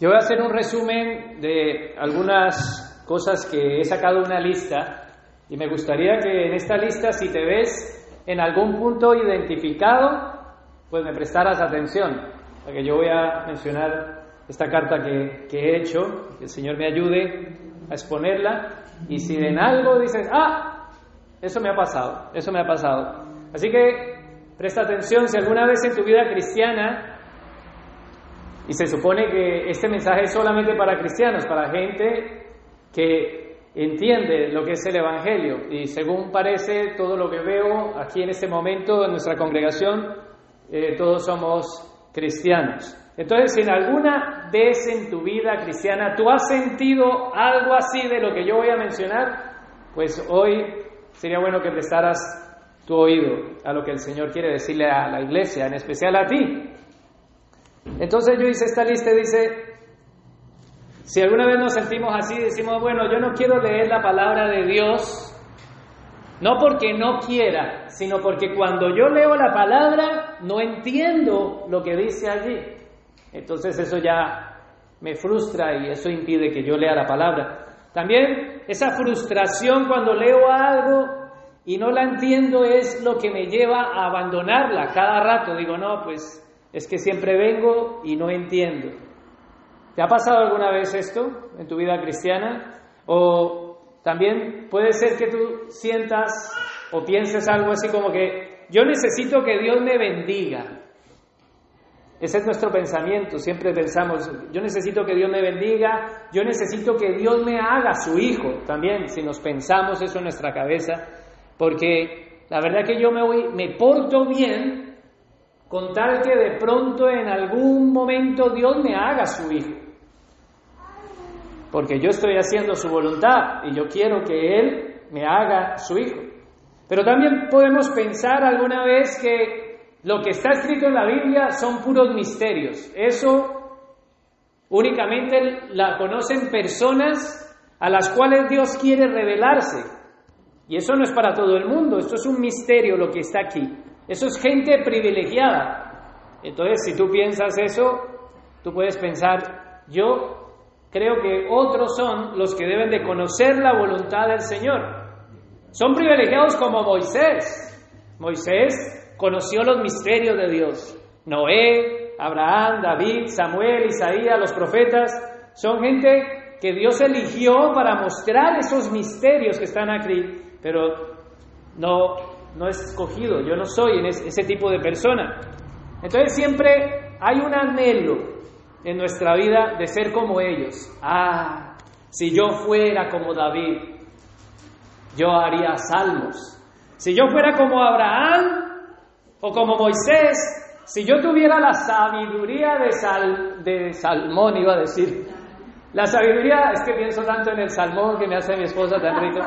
Yo voy a hacer un resumen de algunas cosas que he sacado una lista y me gustaría que en esta lista, si te ves en algún punto identificado, pues me prestaras atención, porque yo voy a mencionar esta carta que, que he hecho, que el Señor me ayude a exponerla, y si en algo dices, ah, eso me ha pasado, eso me ha pasado. Así que presta atención, si alguna vez en tu vida cristiana y se supone que este mensaje es solamente para cristianos, para gente que entiende lo que es el Evangelio. Y según parece, todo lo que veo aquí en este momento en nuestra congregación, eh, todos somos cristianos. Entonces, si en alguna vez en tu vida cristiana tú has sentido algo así de lo que yo voy a mencionar, pues hoy sería bueno que prestaras tu oído a lo que el Señor quiere decirle a la iglesia, en especial a ti. Entonces yo hice esta lista y dice, si alguna vez nos sentimos así, decimos, bueno, yo no quiero leer la palabra de Dios, no porque no quiera, sino porque cuando yo leo la palabra no entiendo lo que dice allí. Entonces eso ya me frustra y eso impide que yo lea la palabra. También esa frustración cuando leo algo y no la entiendo es lo que me lleva a abandonarla cada rato. Digo, no, pues es que siempre vengo y no entiendo. ¿Te ha pasado alguna vez esto en tu vida cristiana? O también puede ser que tú sientas o pienses algo así como que yo necesito que Dios me bendiga. Ese es nuestro pensamiento, siempre pensamos, yo necesito que Dios me bendiga, yo necesito que Dios me haga su hijo, también si nos pensamos eso en nuestra cabeza, porque la verdad que yo me, voy, me porto bien con tal que de pronto en algún momento Dios me haga su hijo. Porque yo estoy haciendo su voluntad y yo quiero que Él me haga su hijo. Pero también podemos pensar alguna vez que lo que está escrito en la Biblia son puros misterios. Eso únicamente la conocen personas a las cuales Dios quiere revelarse. Y eso no es para todo el mundo, esto es un misterio lo que está aquí. Eso es gente privilegiada. Entonces, si tú piensas eso, tú puedes pensar, yo creo que otros son los que deben de conocer la voluntad del Señor. Son privilegiados como Moisés. Moisés conoció los misterios de Dios. Noé, Abraham, David, Samuel, Isaías, los profetas, son gente que Dios eligió para mostrar esos misterios que están aquí, pero no no es escogido, yo no soy ese tipo de persona. Entonces siempre hay un anhelo en nuestra vida de ser como ellos. Ah, si yo fuera como David, yo haría salmos. Si yo fuera como Abraham o como Moisés, si yo tuviera la sabiduría de, Sal, de Salmón, iba a decir, la sabiduría, es que pienso tanto en el salmón que me hace mi esposa tan rico.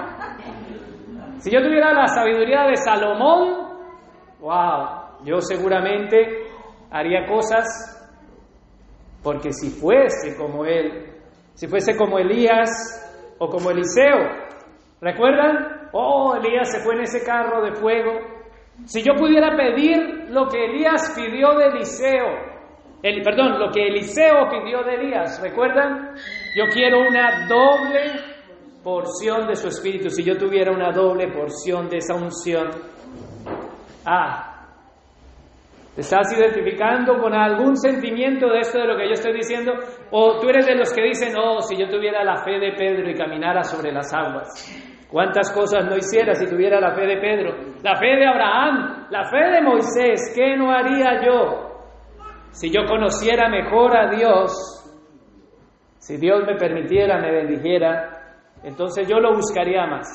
Si yo tuviera la sabiduría de Salomón, wow, yo seguramente haría cosas porque si fuese como él, si fuese como Elías o como Eliseo, ¿recuerdan? Oh, Elías se fue en ese carro de fuego. Si yo pudiera pedir lo que Elías pidió de Eliseo, el, perdón, lo que Eliseo pidió de Elías, ¿recuerdan? Yo quiero una doble porción de su espíritu, si yo tuviera una doble porción de esa unción. Ah, ¿te estás identificando con algún sentimiento de esto de lo que yo estoy diciendo? ¿O tú eres de los que dicen, oh, si yo tuviera la fe de Pedro y caminara sobre las aguas? ¿Cuántas cosas no hiciera si tuviera la fe de Pedro? La fe de Abraham, la fe de Moisés, ¿qué no haría yo? Si yo conociera mejor a Dios, si Dios me permitiera, me bendijera, entonces yo lo buscaría más.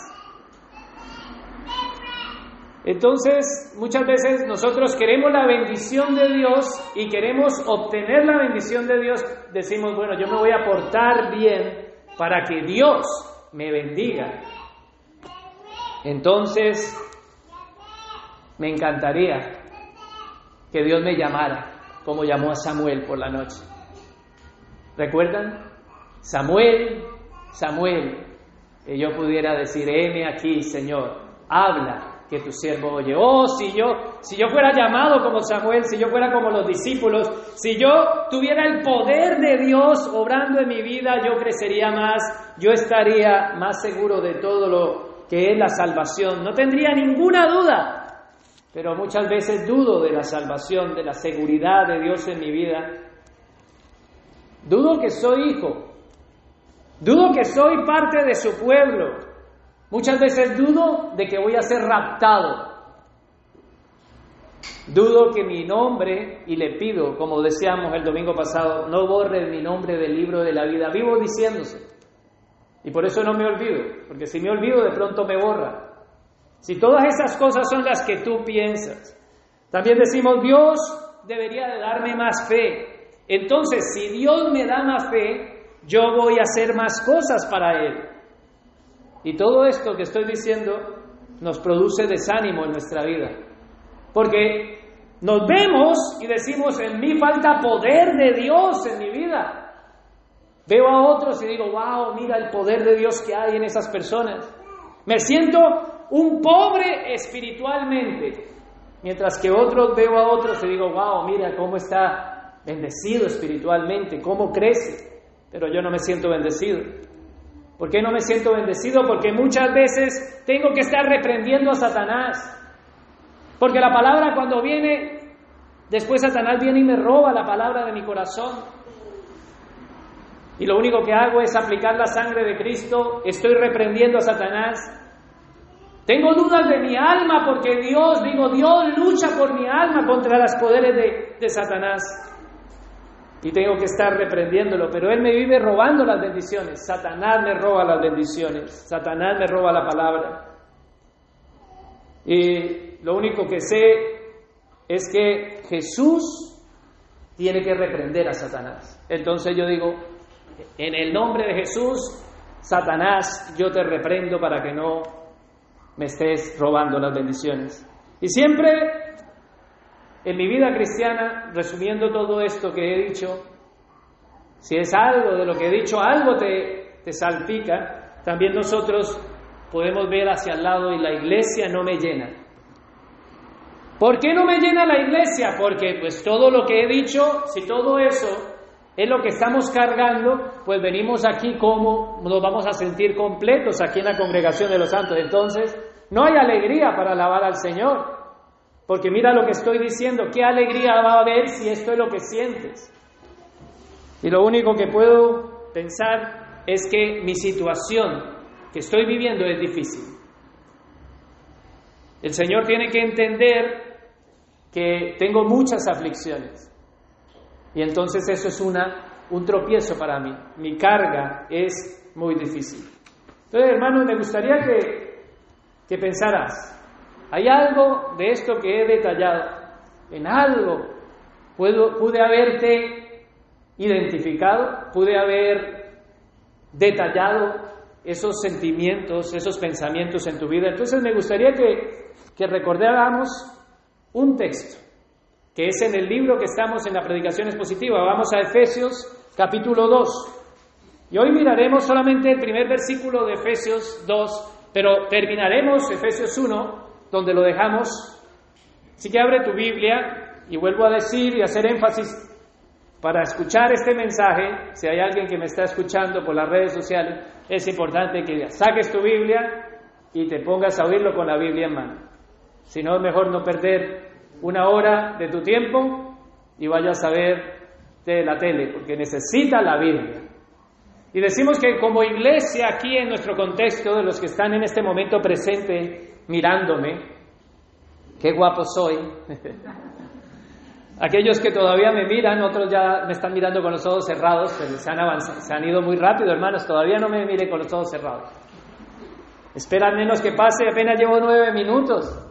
Entonces, muchas veces nosotros queremos la bendición de Dios y queremos obtener la bendición de Dios. Decimos, bueno, yo me voy a portar bien para que Dios me bendiga. Entonces, me encantaría que Dios me llamara, como llamó a Samuel por la noche. ¿Recuerdan? Samuel, Samuel, que yo pudiera decir, heme aquí, Señor, habla, que tu siervo oye. Oh, si yo, si yo fuera llamado como Samuel, si yo fuera como los discípulos, si yo tuviera el poder de Dios obrando en mi vida, yo crecería más, yo estaría más seguro de todo lo que es la salvación. No tendría ninguna duda. Pero muchas veces dudo de la salvación, de la seguridad de Dios en mi vida. Dudo que soy hijo. Dudo que soy parte de su pueblo. Muchas veces dudo de que voy a ser raptado. Dudo que mi nombre, y le pido, como decíamos el domingo pasado, no borre mi nombre del libro de la vida. Vivo diciéndose. Y por eso no me olvido, porque si me olvido de pronto me borra. Si todas esas cosas son las que tú piensas. También decimos, Dios debería de darme más fe. Entonces, si Dios me da más fe, yo voy a hacer más cosas para Él. Y todo esto que estoy diciendo nos produce desánimo en nuestra vida. Porque nos vemos y decimos, en mí falta poder de Dios en mi vida. Veo a otros y digo, wow, mira el poder de Dios que hay en esas personas. Me siento un pobre espiritualmente. Mientras que otros veo a otros y digo, wow, mira cómo está bendecido espiritualmente, cómo crece. Pero yo no me siento bendecido. ¿Por qué no me siento bendecido? Porque muchas veces tengo que estar reprendiendo a Satanás. Porque la palabra cuando viene, después Satanás viene y me roba la palabra de mi corazón. Y lo único que hago es aplicar la sangre de Cristo, estoy reprendiendo a Satanás. Tengo dudas de mi alma porque Dios, digo, Dios lucha por mi alma contra los poderes de, de Satanás y tengo que estar reprendiéndolo, pero él me vive robando las bendiciones. Satanás me roba las bendiciones, Satanás me roba la palabra. Y lo único que sé es que Jesús tiene que reprender a Satanás. Entonces yo digo, en el nombre de Jesús, Satanás, yo te reprendo para que no me estés robando las bendiciones. Y siempre en mi vida cristiana, resumiendo todo esto que he dicho, si es algo de lo que he dicho, algo te, te salpica, también nosotros podemos ver hacia el lado y la iglesia no me llena. ¿Por qué no me llena la iglesia? Porque pues todo lo que he dicho, si todo eso es lo que estamos cargando, pues venimos aquí como nos vamos a sentir completos aquí en la congregación de los santos. Entonces, no hay alegría para alabar al Señor. Porque mira lo que estoy diciendo, qué alegría va a haber si esto es lo que sientes. Y lo único que puedo pensar es que mi situación que estoy viviendo es difícil. El Señor tiene que entender que tengo muchas aflicciones. Y entonces eso es una, un tropiezo para mí. Mi carga es muy difícil. Entonces, hermano, me gustaría que, que pensaras, hay algo de esto que he detallado. En algo puedo, pude haberte identificado, pude haber detallado esos sentimientos, esos pensamientos en tu vida. Entonces me gustaría que, que recordáramos un texto, que es en el libro que estamos en la predicación expositiva. Vamos a Efesios capítulo 2. Y hoy miraremos solamente el primer versículo de Efesios 2, pero terminaremos Efesios 1 donde lo dejamos. Así que abre tu Biblia y vuelvo a decir y hacer énfasis para escuchar este mensaje, si hay alguien que me está escuchando por las redes sociales, es importante que saques tu Biblia y te pongas a oírlo con la Biblia en mano. Si no, es mejor no perder una hora de tu tiempo y vayas a ver de la tele, porque necesita la Biblia. Y decimos que como iglesia aquí en nuestro contexto, de los que están en este momento presente, mirándome, qué guapo soy. Aquellos que todavía me miran, otros ya me están mirando con los ojos cerrados, se han, avanzado, se han ido muy rápido, hermanos, todavía no me miren con los ojos cerrados. Espera menos que pase, apenas llevo nueve minutos.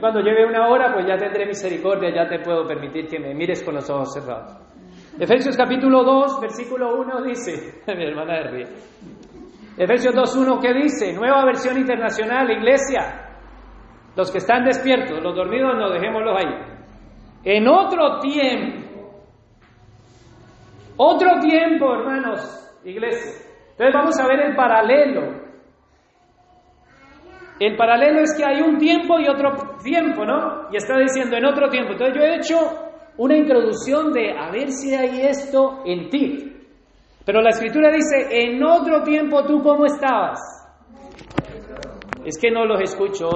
Cuando lleve una hora, pues ya tendré misericordia, ya te puedo permitir que me mires con los ojos cerrados. Efesios capítulo 2, versículo 1 dice, mi hermana de ríe, Efesios 2.1, ¿qué dice? Nueva versión internacional, iglesia. Los que están despiertos, los dormidos, no dejémoslos ahí. En otro tiempo, otro tiempo, hermanos, iglesia. Entonces vamos a ver el paralelo el paralelo es que hay un tiempo y otro tiempo, ¿no? Y está diciendo en otro tiempo. Entonces yo he hecho una introducción de a ver si hay esto en ti. Pero la escritura dice, en otro tiempo tú cómo estabas. Es que no los escucho.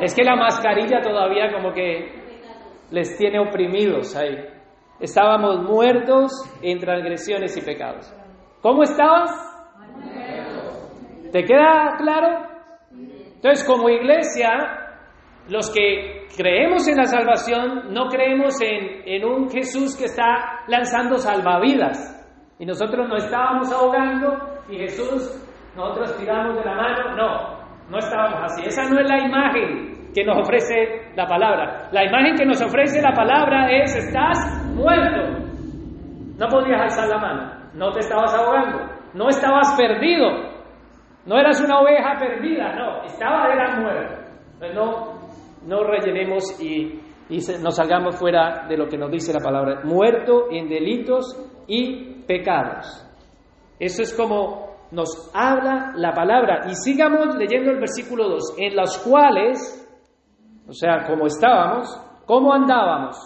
Es que la mascarilla todavía como que les tiene oprimidos ahí. Estábamos muertos en transgresiones y pecados. ¿Cómo estabas? ¿Te queda claro? Entonces, como iglesia, los que creemos en la salvación, no creemos en, en un Jesús que está lanzando salvavidas. Y nosotros nos estábamos ahogando y Jesús, nosotros tiramos de la mano. No, no estábamos así. Esa no es la imagen que nos ofrece la palabra. La imagen que nos ofrece la palabra es, estás muerto. No podías alzar la mano, no te estabas ahogando, no estabas perdido, no eras una oveja perdida, no, estaba, eras muerto. no, no rellenemos y, y nos salgamos fuera de lo que nos dice la palabra. Muerto en delitos y pecados. Eso es como nos habla la palabra. Y sigamos leyendo el versículo 2, en los cuales, o sea, como estábamos, ¿cómo andábamos?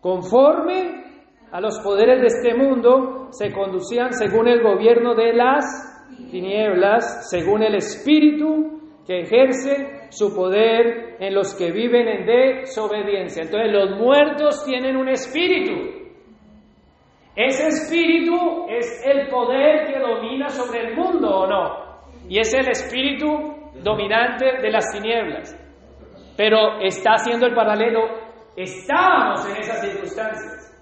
Conforme a los poderes de este mundo, se conducían según el gobierno de las tinieblas, según el espíritu que ejerce su poder en los que viven en desobediencia. Entonces los muertos tienen un espíritu. Ese espíritu es el poder que domina sobre el mundo o no. Y es el espíritu dominante de las tinieblas. Pero está haciendo el paralelo. Estábamos en esas circunstancias.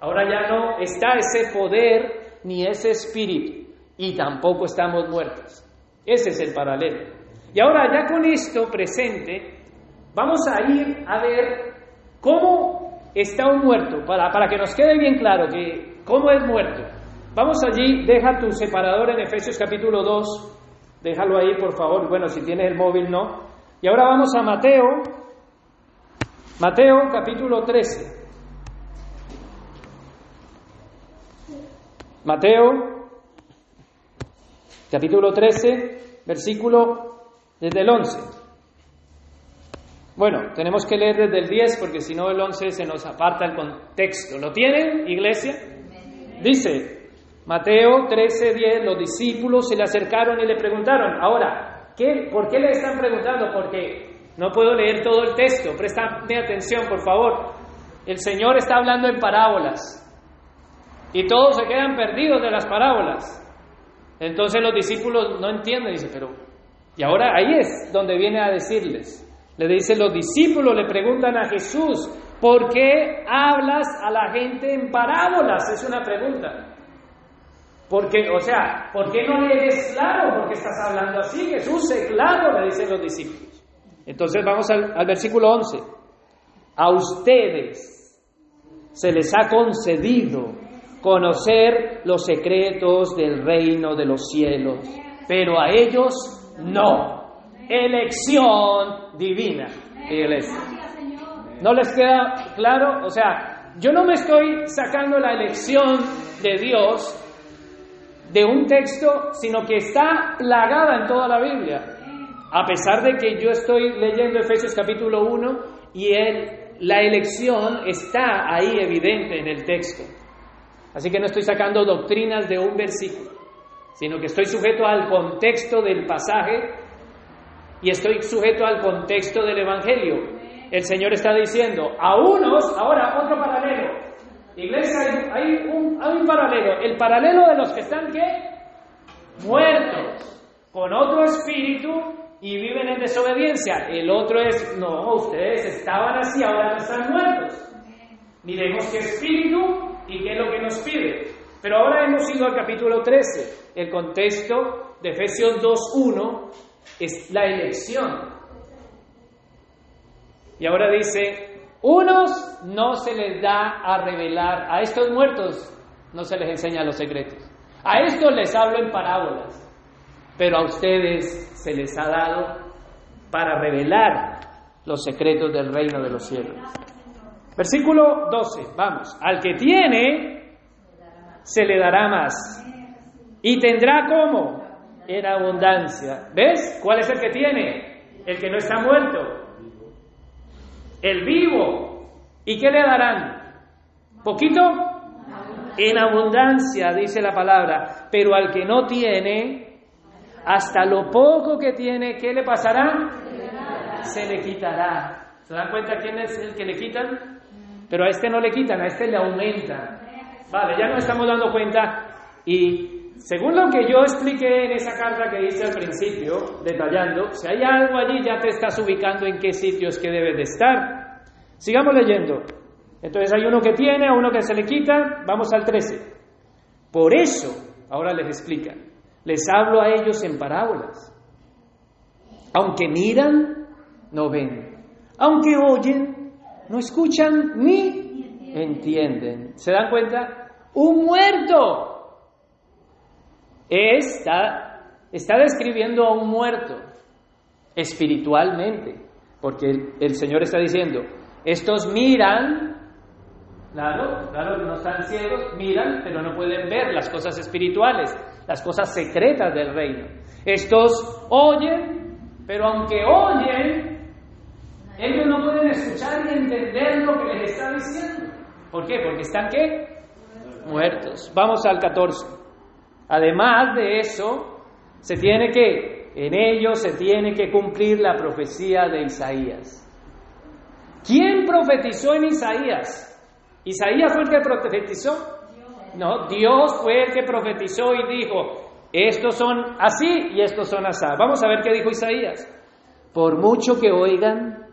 Ahora ya no está ese poder ni ese espíritu. Y tampoco estamos muertos. Ese es el paralelo. Y ahora ya con esto presente, vamos a ir a ver cómo está un muerto, para, para que nos quede bien claro que ¿Cómo es muerto? Vamos allí, deja tu separador en Efesios capítulo 2, déjalo ahí por favor, bueno, si tienes el móvil no. Y ahora vamos a Mateo, Mateo capítulo 13. Mateo capítulo 13, versículo desde el 11. Bueno, tenemos que leer desde el 10 porque si no el 11 se nos aparta el contexto. ¿Lo tienen, iglesia? Dice Mateo 13:10, los discípulos se le acercaron y le preguntaron, ahora, ¿qué, ¿por qué le están preguntando? Porque no puedo leer todo el texto, préstame atención, por favor. El Señor está hablando en parábolas y todos se quedan perdidos de las parábolas. Entonces los discípulos no entienden, dice, pero, y ahora ahí es donde viene a decirles. Le dice, los discípulos le preguntan a Jesús, ¿Por qué hablas a la gente en parábolas? Es una pregunta. Porque, o sea, ¿por qué no eres claro? ¿Por qué estás hablando así? Jesús, sé claro, le dicen los discípulos. Entonces vamos al, al versículo 11. A ustedes se les ha concedido conocer los secretos del reino de los cielos, pero a ellos no. Elección divina. Iglesia. ¿No les queda claro? O sea, yo no me estoy sacando la elección de Dios de un texto, sino que está plagada en toda la Biblia. A pesar de que yo estoy leyendo Efesios capítulo 1 y la elección está ahí evidente en el texto. Así que no estoy sacando doctrinas de un versículo, sino que estoy sujeto al contexto del pasaje y estoy sujeto al contexto del Evangelio el Señor está diciendo a unos, ahora otro paralelo. Iglesia, hay, un, paralelo. El paralelo de los que están, ¿qué? Muertos, con otro espíritu y viven en desobediencia. El otro es, no, ustedes estaban así, ahora no están muertos. Miremos qué espíritu y qué es lo que nos pide. Pero ahora hemos ido al capítulo 13. El contexto de Efesios 2.1 es la elección. Y ahora dice, unos no se les da a revelar, a estos muertos no se les enseña los secretos. A estos les hablo en parábolas, pero a ustedes se les ha dado para revelar los secretos del reino de los cielos. Versículo 12, vamos, al que tiene, se le dará más. Y tendrá como en abundancia. ¿Ves? ¿Cuál es el que tiene? El que no está muerto. El vivo. ¿Y qué le darán? ¿Poquito? En abundancia, dice la palabra. Pero al que no tiene, hasta lo poco que tiene, ¿qué le pasará? Se le quitará. ¿Se dan cuenta quién es el que le quitan? Pero a este no le quitan, a este le aumentan. Vale, ya nos estamos dando cuenta. Y según lo que yo expliqué en esa carta que hice al principio, detallando, si hay algo allí ya te estás ubicando en qué sitios que debe de estar. Sigamos leyendo. Entonces hay uno que tiene, a uno que se le quita. Vamos al 13. Por eso, ahora les explica, les hablo a ellos en parábolas. Aunque miran, no ven. Aunque oyen, no escuchan ni entienden. ¿Se dan cuenta? Un muerto está, está describiendo a un muerto espiritualmente, porque el, el Señor está diciendo, estos miran, claro, claro no están ciegos, miran, pero no pueden ver las cosas espirituales, las cosas secretas del reino. Estos oyen, pero aunque oyen, ellos no pueden escuchar ni entender lo que les está diciendo. ¿Por qué? Porque están qué? Muertos. Vamos al 14. Además de eso, se tiene que, en ellos se tiene que cumplir la profecía de Isaías. ¿Quién profetizó en Isaías? ¿Isaías fue el que profetizó? No, Dios fue el que profetizó y dijo, estos son así y estos son así. Vamos a ver qué dijo Isaías. Por mucho que oigan,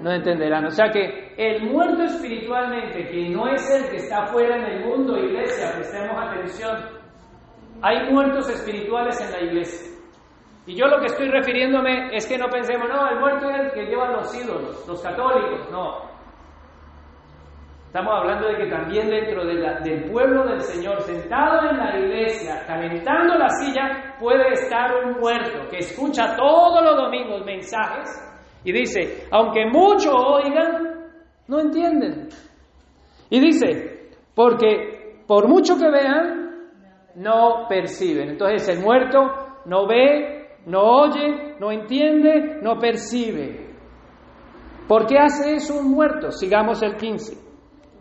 no entenderán. O sea que el muerto espiritualmente, que no es el que está fuera en el mundo, iglesia, prestemos atención, hay muertos espirituales en la iglesia. Y yo lo que estoy refiriéndome es que no pensemos, no, el muerto es el que lleva los ídolos, los católicos, no. Estamos hablando de que también dentro del pueblo del Señor, sentado en la iglesia, calentando la silla, puede estar un muerto que escucha todos los domingos mensajes y dice, aunque mucho oigan, no entienden. Y dice, porque por mucho que vean, no perciben. Entonces el muerto no ve, no oye, no entiende, no percibe. ¿Por qué hace eso un muerto? Sigamos el 15.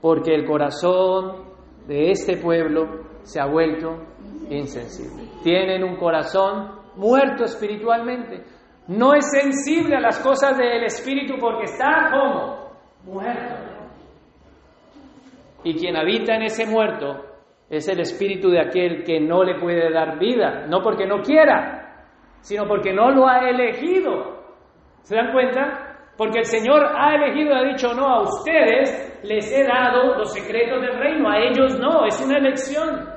Porque el corazón de este pueblo se ha vuelto insensible. Tienen un corazón muerto espiritualmente no es sensible a las cosas del Espíritu porque está como muerto. Y quien habita en ese muerto es el espíritu de aquel que no le puede dar vida, no porque no quiera, sino porque no lo ha elegido. ¿Se dan cuenta? Porque el Señor ha elegido ha dicho, no, a ustedes les he dado los secretos del reino, a ellos no, es una elección.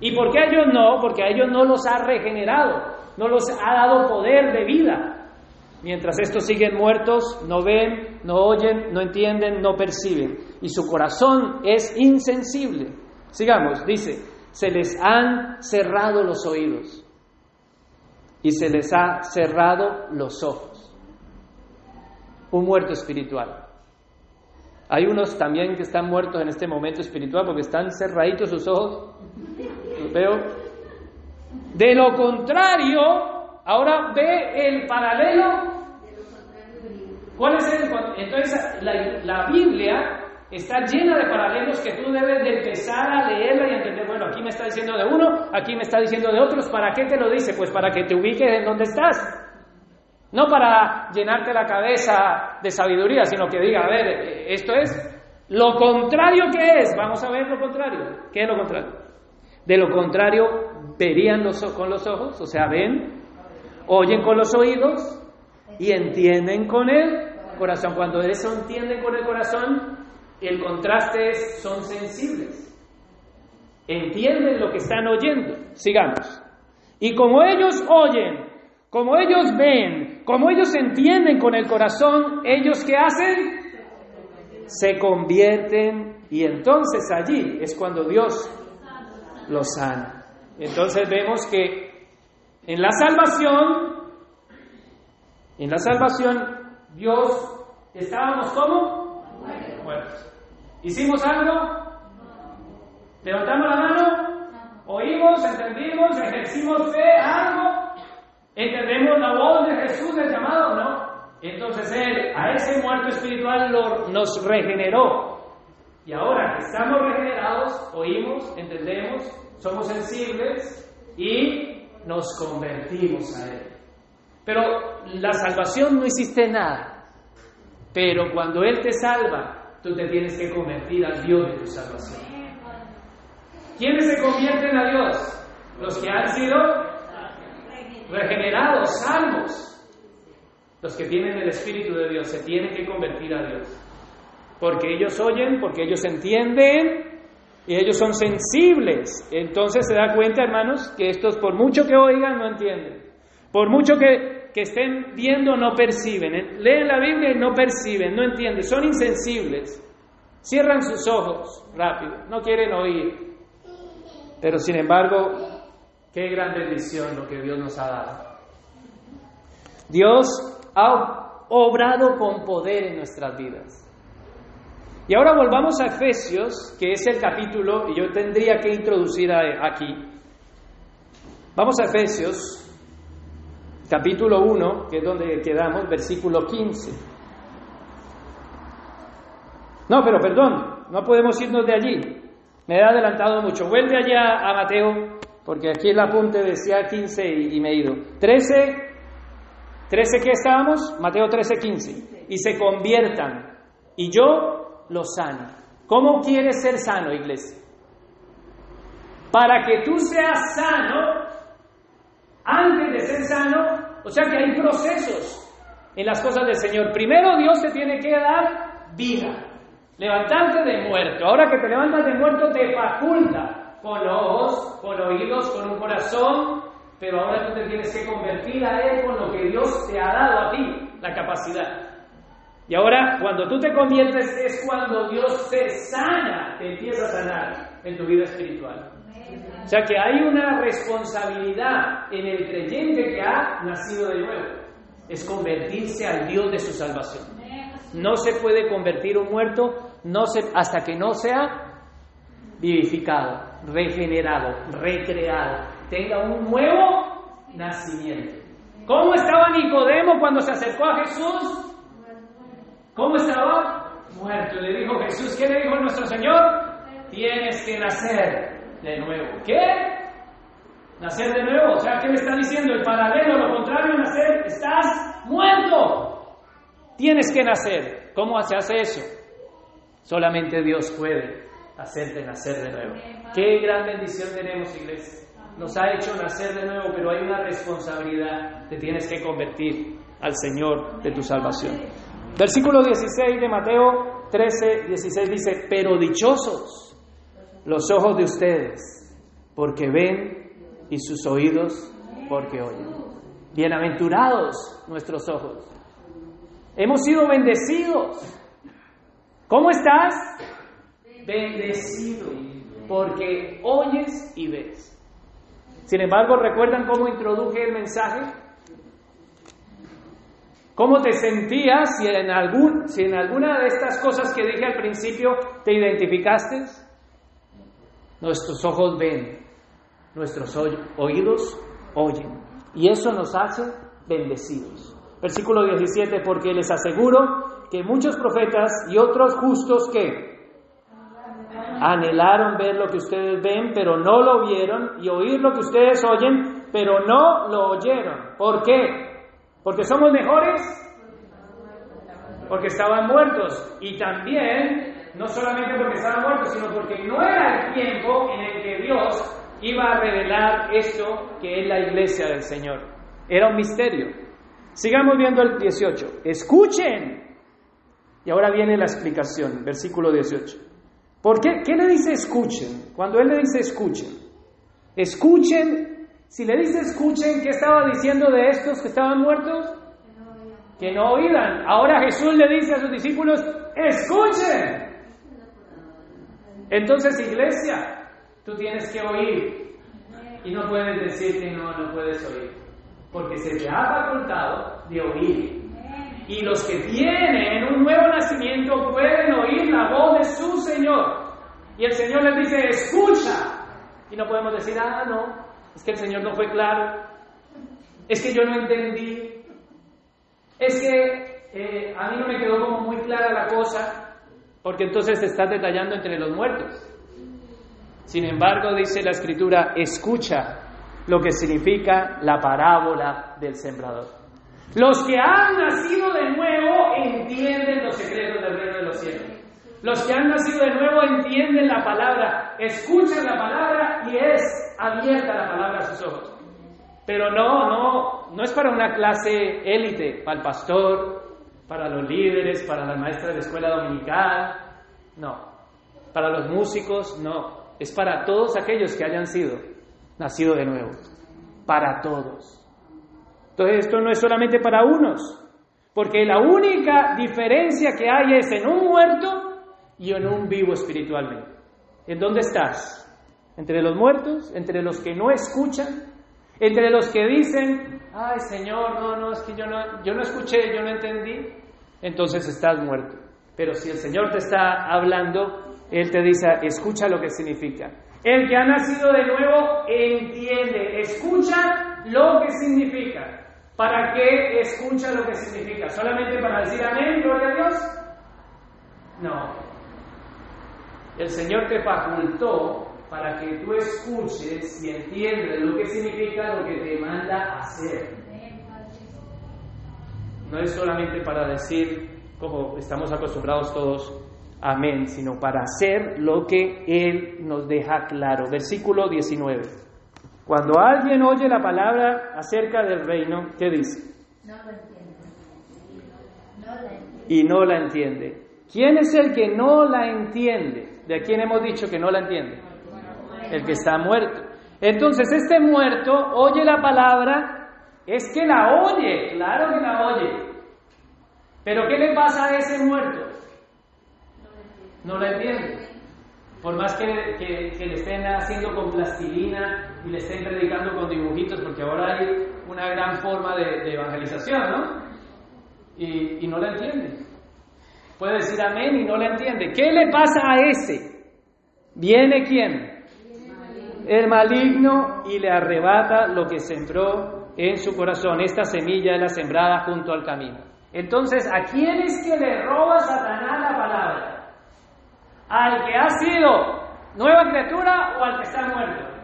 ¿Y por qué a ellos no? Porque a ellos no los ha regenerado no los ha dado poder de vida. Mientras estos siguen muertos, no ven, no oyen, no entienden, no perciben. Y su corazón es insensible. Sigamos, dice, se les han cerrado los oídos y se les ha cerrado los ojos. Un muerto espiritual. Hay unos también que están muertos en este momento espiritual porque están cerraditos sus ojos. veo de lo contrario, ahora ve el paralelo. ¿Cuál es el? Entonces, la, Biblia está llena de paralelos que tú debes de empezar a leerla y entender, bueno, aquí me está diciendo de uno, aquí me está diciendo de otros, ¿para qué te lo dice? Pues para que te ubiques en donde estás. No para llenarte la cabeza de sabiduría, sino que diga, a ver, esto es lo contrario que es. Vamos a ver lo contrario. ¿Qué es lo contrario? De lo contrario, verían con los ojos, o sea, ven, oyen con los oídos y entienden con el corazón. Cuando eso entienden con el corazón, el contraste es, son sensibles. Entienden lo que están oyendo. Sigamos. Y como ellos oyen, como ellos ven, como ellos entienden con el corazón, ellos qué hacen? Se convierten y entonces allí es cuando Dios los sana. Entonces vemos que en la salvación, en la salvación, Dios estábamos como muertos. ¿Hicimos algo? ¿Levantamos la mano? ¿Oímos? entendimos, ejercimos fe, algo, entendemos la voz de Jesús del llamado, ¿no? Entonces Él a ese muerto espiritual lo, nos regeneró. Y ahora estamos regenerados, oímos, entendemos, somos sensibles y nos convertimos a Él. Pero la salvación no hiciste nada. Pero cuando Él te salva, tú te tienes que convertir al Dios de tu salvación. ¿Quiénes se convierten a Dios? Los que han sido regenerados, salvos. Los que tienen el Espíritu de Dios se tienen que convertir a Dios. Porque ellos oyen, porque ellos entienden y ellos son sensibles. Entonces se da cuenta, hermanos, que estos por mucho que oigan no entienden. Por mucho que, que estén viendo no perciben. Leen la Biblia y no perciben, no entienden. Son insensibles. Cierran sus ojos rápido, no quieren oír. Pero sin embargo, qué gran bendición lo que Dios nos ha dado. Dios ha obrado con poder en nuestras vidas. Y ahora volvamos a Efesios, que es el capítulo, y yo tendría que introducir aquí. Vamos a Efesios, capítulo 1, que es donde quedamos, versículo 15. No, pero perdón, no podemos irnos de allí. Me he adelantado mucho. Vuelve allá a Mateo, porque aquí el apunte decía 15 y, me he ido. 13, 13 ¿qué estábamos? Mateo 13, 15. Y se conviertan, y yo los sano. ¿Cómo quieres ser sano, iglesia? Para que tú seas sano, antes de ser sano, o sea que hay procesos en las cosas del Señor. Primero Dios te tiene que dar vida. Levantarte de muerto. Ahora que te levantas de muerto te faculta con ojos, con oídos, con un corazón, pero ahora tú te tienes que convertir a Él con lo que Dios te ha dado a ti, la capacidad. Y ahora, cuando tú te conviertes, es cuando Dios te sana, te empieza a sanar en tu vida espiritual. O sea que hay una responsabilidad en el creyente que ha nacido de nuevo, es convertirse al Dios de su salvación. No se puede convertir un muerto no se, hasta que no sea vivificado, regenerado, recreado, tenga un nuevo nacimiento. ¿Cómo estaba Nicodemo cuando se acercó a Jesús? ¿Cómo estaba? Muerto. Le dijo Jesús, ¿qué le dijo nuestro Señor? Tienes que nacer de nuevo. ¿Qué? Nacer de nuevo. O sea, ¿qué me está diciendo? El paralelo, lo contrario, nacer, estás muerto. Tienes que nacer. ¿Cómo se hace eso? Solamente Dios puede hacerte nacer de nuevo. Qué gran bendición tenemos, iglesia. Nos ha hecho nacer de nuevo, pero hay una responsabilidad. Te tienes que convertir al Señor de tu salvación. Versículo 16 de Mateo 13, 16 dice, pero dichosos los ojos de ustedes, porque ven, y sus oídos, porque oyen. Bienaventurados nuestros ojos, Hemos sido bendecidos. ¿Cómo estás? Bendecido, porque oyes y ves. Sin embargo, ¿recuerdan cómo introduje el mensaje? ¿Cómo te sentías si en, algún, si en alguna de estas cosas que dije al principio te identificaste? Nuestros ojos ven, nuestros oídos oyen. Y eso nos hace bendecidos. Versículo 17, porque les aseguro que muchos profetas y otros justos que anhelaron ver lo que ustedes ven, pero no lo vieron, y oír lo que ustedes oyen, pero no lo oyeron. ¿Por qué? ¿Porque somos mejores? Porque estaban muertos. Y también, no solamente porque estaban muertos, sino porque no era el tiempo en el que Dios iba a revelar esto que es la iglesia del Señor. Era un misterio. Sigamos viendo el 18. Escuchen. Y ahora viene la explicación, versículo 18. ¿Por qué? ¿Qué le dice escuchen? Cuando él le dice escuchen. Escuchen. Si le dice escuchen, ¿qué estaba diciendo de estos que estaban muertos? Que no oíran. Ahora Jesús le dice a sus discípulos, escuchen. Entonces, iglesia, tú tienes que oír. Y no puedes decir que no, no puedes oír porque se te ha facultado de oír. Y los que tienen un nuevo nacimiento pueden oír la voz de su Señor. Y el Señor les dice, escucha. Y no podemos decir, ah, no, es que el Señor no fue claro, es que yo no entendí, es que eh, a mí no me quedó como muy clara la cosa, porque entonces estás detallando entre los muertos. Sin embargo, dice la Escritura, escucha lo que significa la parábola del sembrador. Los que han nacido de nuevo entienden los secretos del reino de los cielos. Los que han nacido de nuevo entienden la palabra, escuchan la palabra y es abierta la palabra a sus ojos. Pero no, no, no es para una clase élite, para el pastor, para los líderes, para las maestras de la escuela dominical, no. Para los músicos, no. Es para todos aquellos que hayan sido nacido de nuevo. Para todos. Entonces esto no es solamente para unos, porque la única diferencia que hay es en un muerto y en un vivo espiritualmente. ¿En dónde estás? ¿Entre los muertos? ¿Entre los que no escuchan? ¿Entre los que dicen, ay Señor, no, no, es que yo no, yo no escuché, yo no entendí? Entonces estás muerto. Pero si el Señor te está hablando, Él te dice, escucha lo que significa. El que ha nacido de nuevo entiende, escucha lo que significa. ¿Para qué escucha lo que significa? ¿Solamente para decir amén, gloria a Dios? No. El Señor te facultó para que tú escuches y entiendas lo que significa lo que te manda hacer. No es solamente para decir, como estamos acostumbrados todos, amén, sino para hacer lo que Él nos deja claro. Versículo 19. Cuando alguien oye la palabra acerca del reino, ¿qué dice? No lo entiende. Y no la entiende. ¿Quién es el que no la entiende? ¿De quién hemos dicho que no la entiende? El que está muerto. Entonces, este muerto oye la palabra, es que la oye, claro que la oye. Pero ¿qué le pasa a ese muerto? No la entiende. Por más que, le estén haciendo con plastilina y le estén predicando con dibujitos, porque ahora hay una gran forma de, evangelización, ¿no? Y, y no la entiende. Puede decir amén y no la entiende. ¿Qué le pasa a ese? ¿Viene quién? El maligno y le arrebata lo que sembró en su corazón. Esta semilla es la sembrada junto al camino. Entonces, ¿a quién es que le roba Satanás la palabra? ¿Al que ha sido nueva criatura o al que está muerto?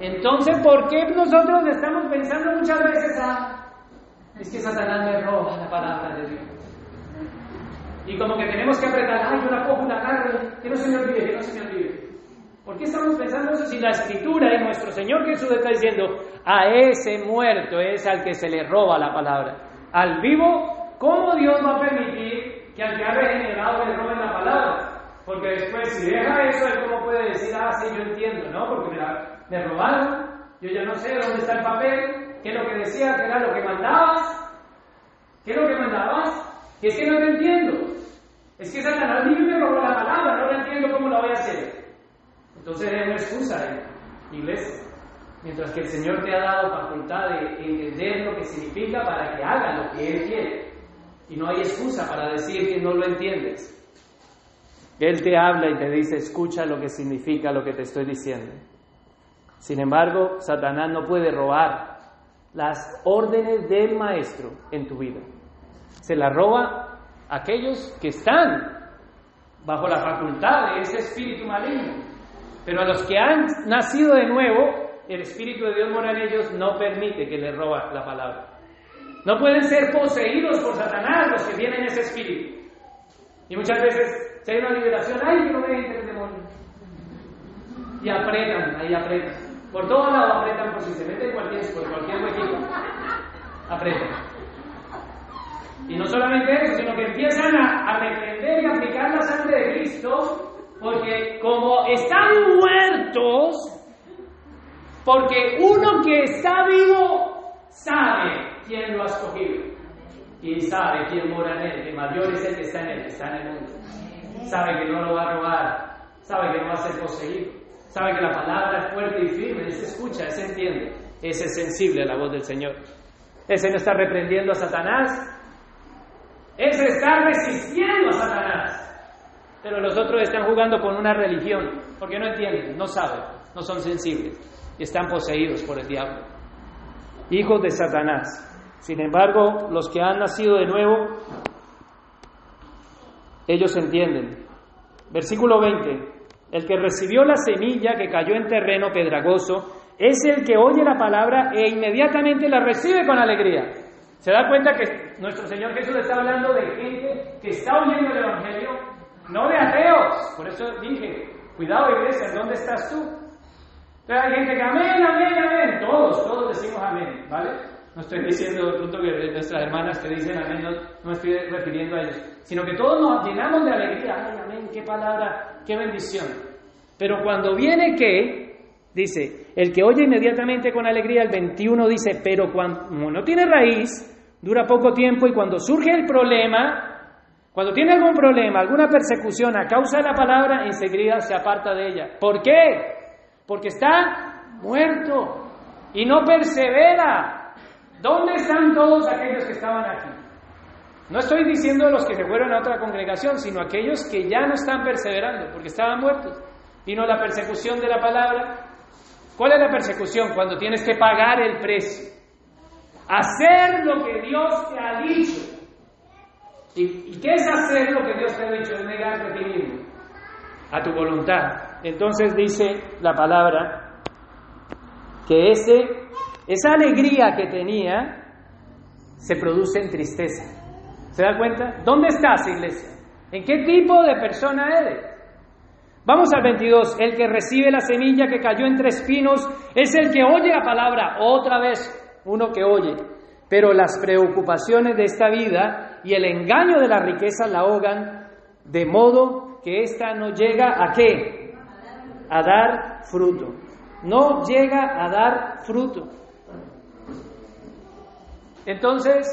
Entonces, ¿por qué nosotros estamos pensando muchas veces a... Es que Satanás me roba la palabra de Dios. Y como que tenemos que apretar, ay, yo la cojo, la carne, que no se me olvide, que no se me olvide. ¿Por qué estamos pensando eso si la escritura de nuestro Señor Jesús está diciendo, a ese muerto es al que se le roba la palabra? Al vivo, ¿cómo Dios va a permitir que al que ha regenerado le roben la palabra? Porque después, si deja eso, él cómo puede decir, ah, sí, yo entiendo, ¿no? Porque me, me robaron, yo ya no sé dónde está el papel, qué es lo que decía, qué era lo que mandabas, qué es lo que mandabas, que es que no te entiendo. Es que Satanás vive me robó la palabra, no entiendo cómo la voy a hacer. Entonces es una excusa, iglesia. Mientras que el Señor te ha dado facultad de entender lo que significa para que haga lo que Él quiere. Y no hay excusa para decir que no lo entiendes. Él te habla y te dice, escucha lo que significa lo que te estoy diciendo. Sin embargo, Satanás no puede robar las órdenes del maestro en tu vida. Se las roba aquellos que están bajo la facultad de ese espíritu maligno. Pero a los que han nacido de nuevo, el Espíritu de Dios mora en ellos, no permite que les roba la palabra. No pueden ser poseídos por Satanás los que tienen ese espíritu. Y muchas veces, si hay una liberación, ¡ay, que no me entre el demonio! Y apretan, ahí apretan. Por todos lados apretan, por si se meten cualquier, por cualquier huequito. Apretan. Y no solamente eso, sino que empiezan a, a reprender y aplicar la sangre de Cristo, porque como están muertos, porque uno que está vivo sabe quién lo ha escogido y sabe quién mora en él, que mayor es el que está en él, que está en el mundo. Sabe que no lo va a robar, sabe que no va a ser poseído, sabe que la palabra es fuerte y firme, él se escucha, él se entiende, ese es sensible a la voz del Señor. Ese no está reprendiendo a Satanás, es estar resistiendo a Satanás. Pero los otros están jugando con una religión, porque no entienden, no saben. no son sensibles están poseídos por el diablo. Hijos de Satanás. Sin embargo, los que han nacido de nuevo, ellos entienden. Versículo 20. El que recibió la semilla que cayó en terreno pedragoso es el que oye la palabra e inmediatamente la recibe con alegría. ¿Se da cuenta que nuestro Señor Jesús está hablando de gente que está oyendo el Evangelio, no de ateos? Por eso dije, cuidado iglesia, ¿dónde estás tú? Entonces hay gente que amén, amén, amén. Todos, todos decimos amén, ¿vale? No estoy diciendo de pronto que nuestras hermanas que dicen amén, no, me estoy refiriendo a ellos, sino que todos nos llenamos de alegría. Ay, amén, qué palabra, qué bendición. Pero cuando viene que, dice, el que oye inmediatamente con alegría, el 21 dice, pero cuando no tiene raíz, dura poco tiempo y cuando surge el problema, cuando tiene algún problema, alguna persecución a causa de la palabra, enseguida se aparta de ella. ¿Por qué? Porque está muerto y no persevera. ¿Dónde están todos aquellos que estaban aquí? No estoy diciendo los que se fueron a otra congregación, sino aquellos que ya no están perseverando, porque estaban muertos. Vino la persecución de la palabra. ¿Cuál es la persecución? Cuando tienes que pagar el precio. Hacer lo que Dios te ha dicho. ¿Y, qué es hacer lo que Dios te ha dicho? Es negarte a ti mismo, a tu voluntad. Entonces dice la palabra que ese esa alegría que tenía se produce en tristeza. ¿Se da cuenta? ¿Dónde estás, iglesia? ¿En qué tipo de persona eres? Vamos al 22. El que recibe la semilla que cayó entre espinos es el que oye la palabra. Otra vez, uno que oye. Pero las preocupaciones de esta vida y el engaño de la riqueza la ahogan, de modo que ésta no llega a qué? A dar fruto. No llega a dar fruto. Entonces,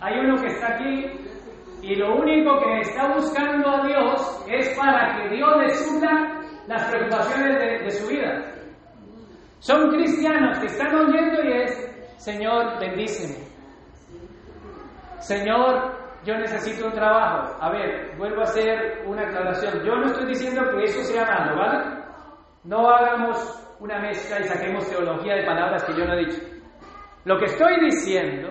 hay uno que está aquí y lo único que está buscando a Dios es para que Dios le supla las preocupaciones de, su vida. Son cristianos que están oyendo y es, Señor, bendíceme. Señor, yo necesito un trabajo. A ver, vuelvo a hacer una aclaración. Yo no estoy diciendo que eso sea malo, ¿vale? No hagamos una mezcla y saquemos teología de palabras que yo no he dicho. Lo que estoy diciendo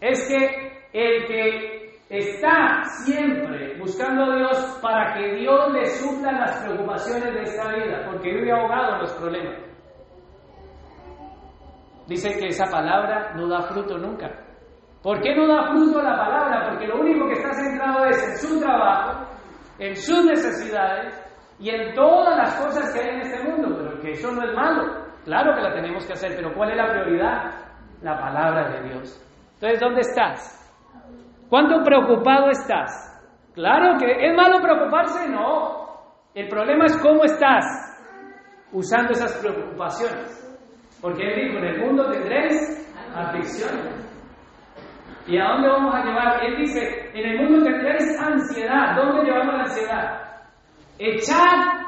es que el que está siempre buscando a Dios para que Dios le supla las preocupaciones de esta vida, porque vive ahogado en los problemas. Dice que esa palabra no da fruto nunca. ¿Por qué no da fruto la palabra? Porque lo único que está centrado es en su trabajo, en sus necesidades y en todas las cosas que hay en este mundo. Pero que eso no es malo. Claro que la tenemos que hacer, pero ¿cuál es la prioridad? la palabra de Dios. Entonces, ¿dónde estás? ¿Cuánto preocupado estás? Claro que es malo preocuparse, no. El problema es cómo estás usando esas preocupaciones. Porque Él dijo, en el mundo tendréis aflicciones. ¿Y a dónde vamos a llevar? Él dice, en el mundo tendréis ansiedad. ¿Dónde llevamos la ansiedad? Echad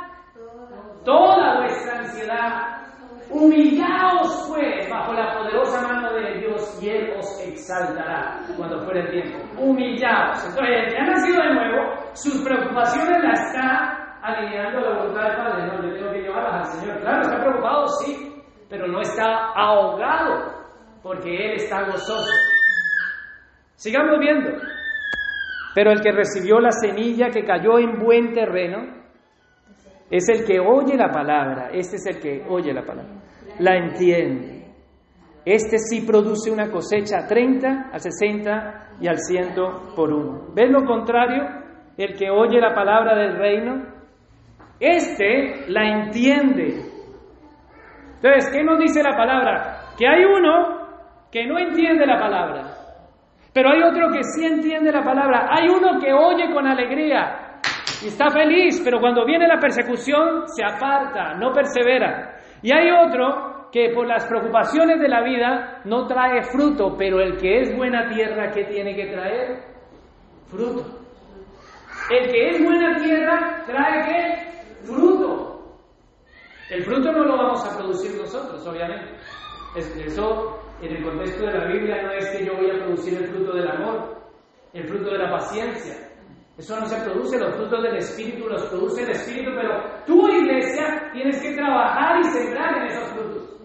toda vuestra ansiedad Humillaos pues bajo la poderosa mano de Dios y Él os exaltará cuando fuere el tiempo. Humillaos. Entonces, el que ha nacido de nuevo, sus preocupaciones las está alineando la voluntad del Padre. No, yo tengo que llevarlas al Señor. Claro, está preocupado, sí, pero no está ahogado porque Él está gozoso. Sigamos viendo. Pero el que recibió la semilla que cayó en buen terreno, es el que oye la palabra, este es el que oye la palabra, la entiende. Este sí produce una cosecha a 30, a 60 y al 100 por uno. ¿Ves lo contrario? El que oye la palabra del reino, este la entiende. Entonces, ¿qué nos dice la palabra? Que hay uno que no entiende la palabra, pero hay otro que sí entiende la palabra. Hay uno que oye con alegría, y está feliz, pero cuando viene la persecución se aparta, no persevera. Y hay otro que por las preocupaciones de la vida no trae fruto, pero el que es buena tierra, ¿qué tiene que traer? Fruto. El que es buena tierra trae qué? Fruto. El fruto no lo vamos a producir nosotros, obviamente. Eso en el contexto de la Biblia no es que yo voy a producir el fruto del amor, el fruto de la paciencia, eso no se produce, los frutos del Espíritu los produce el Espíritu, pero tú iglesia, tienes que trabajar y sembrar en esos frutos.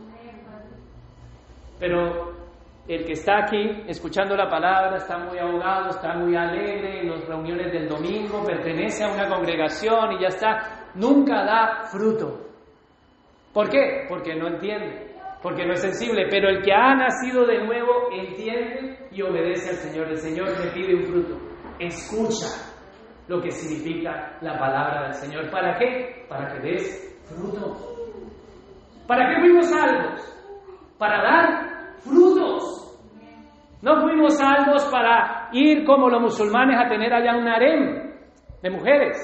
Pero el que está aquí escuchando la palabra está muy ahogado, está muy alegre en las reuniones del domingo, pertenece a una congregación y ya está, nunca da fruto. ¿Por qué? Porque no entiende, porque no es sensible. Pero el que ha nacido de nuevo entiende y obedece al Señor. El Señor le pide un fruto. Escucha lo que significa la palabra del Señor. ¿Para qué? Para que des fruto. ¿Para qué fuimos salvos? Para dar frutos. No fuimos salvos para ir como los musulmanes a tener allá un harem de mujeres.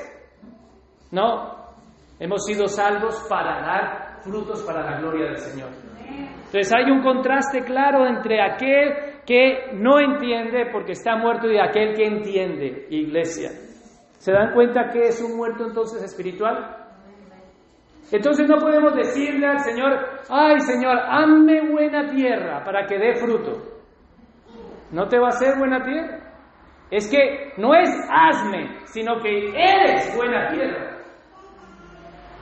No, hemos sido salvos para dar frutos para la gloria del Señor. Entonces hay un contraste claro entre aquel que no entiende porque está muerto y aquel que entiende, iglesia. ¿Se dan cuenta que es un muerto entonces espiritual? Entonces no podemos decirle al Señor, ay Señor, hazme buena tierra para que dé fruto. No te va a hacer buena tierra. Es que no es hazme, sino que eres buena tierra.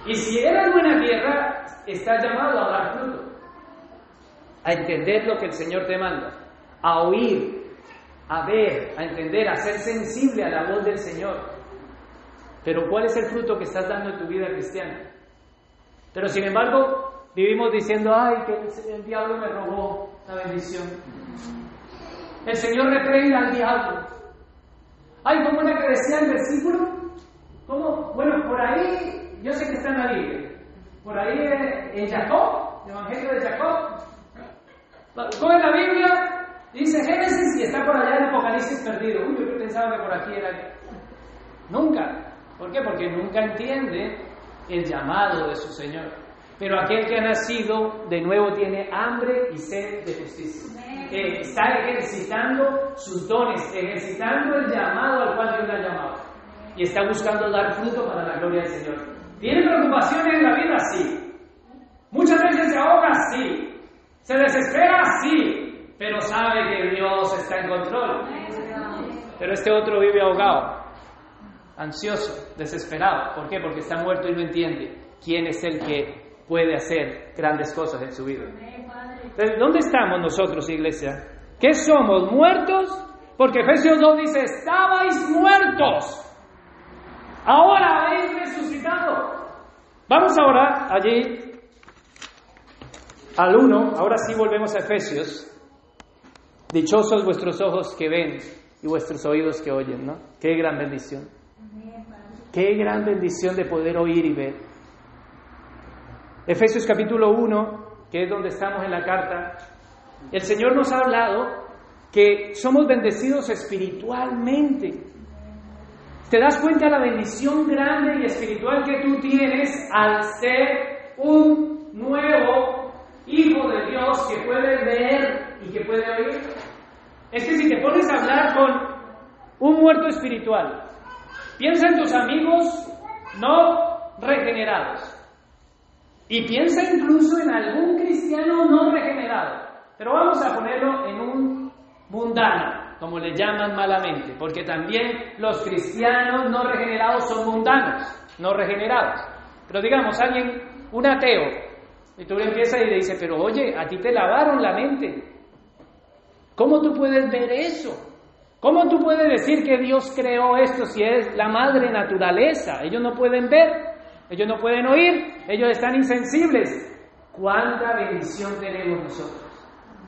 Y si eres buena tierra, estás llamado a dar fruto, a entender lo que el Señor te manda, a oír, a ver, a entender, a ser sensible a la voz del Señor. Pero ¿cuál es el fruto que estás dando en tu vida cristiana? Pero sin embargo, vivimos diciendo, ay, que el, diablo me robó la bendición. El Señor reprenda al diablo. Ay, ¿cómo era que decía el versículo? ¿Cómo? Bueno, por ahí, yo sé que está en la Biblia. Por ahí en Jacob, el Evangelio de Jacob. Coge la Biblia, dice Génesis y está por allá en Apocalipsis perdido. Uy, yo pensaba que por aquí era. Nunca. ¿Por qué? Porque nunca entiende el llamado de su Señor. Pero aquel que ha nacido de nuevo tiene hambre y sed de justicia. Eh, está ejercitando sus dones, ejercitando el llamado al cual Dios le ha llamado. Y está buscando dar fruto para la gloria del Señor. ¿Tiene preocupaciones en la vida? Sí. Muchas veces se ahoga, sí. Se desespera, sí. Pero sabe que Dios está en control. Pero este otro vive ahogado, ansioso, desesperado. ¿Por qué? Porque está muerto y no entiende quién es el que puede hacer grandes cosas en su vida. Entonces, ¿dónde estamos nosotros, iglesia? ¿Qué somos? ¿Muertos? Porque Efesios 2 dice, estabais muertos ahora habéis resucitado. Vamos ahora allí al 1, ahora sí volvemos a Efesios. Dichosos vuestros ojos que ven y vuestros oídos que oyen, ¿no? Qué gran bendición. Qué gran bendición de poder oír y ver. Efesios capítulo 1, que es donde estamos en la carta, el Señor nos ha hablado que somos bendecidos espiritualmente. ¿Te das cuenta de la bendición grande y espiritual que tú tienes al ser un nuevo hijo de Dios que puede ver y que puede oír? Es que si te pones a hablar con un muerto espiritual, piensa en tus amigos no regenerados y piensa incluso en algún cristiano no regenerado, pero vamos a ponerlo en un mundano como le llaman malamente, porque también los cristianos no regenerados son mundanos, no regenerados. Pero digamos, alguien, un ateo, y tú empiezas y le dices, pero oye, a ti te lavaron la mente. ¿Cómo tú puedes ver eso? ¿Cómo tú puedes decir que Dios creó esto si es la madre naturaleza? Ellos no pueden ver, ellos no pueden oír, ellos están insensibles. ¿Cuánta bendición tenemos nosotros?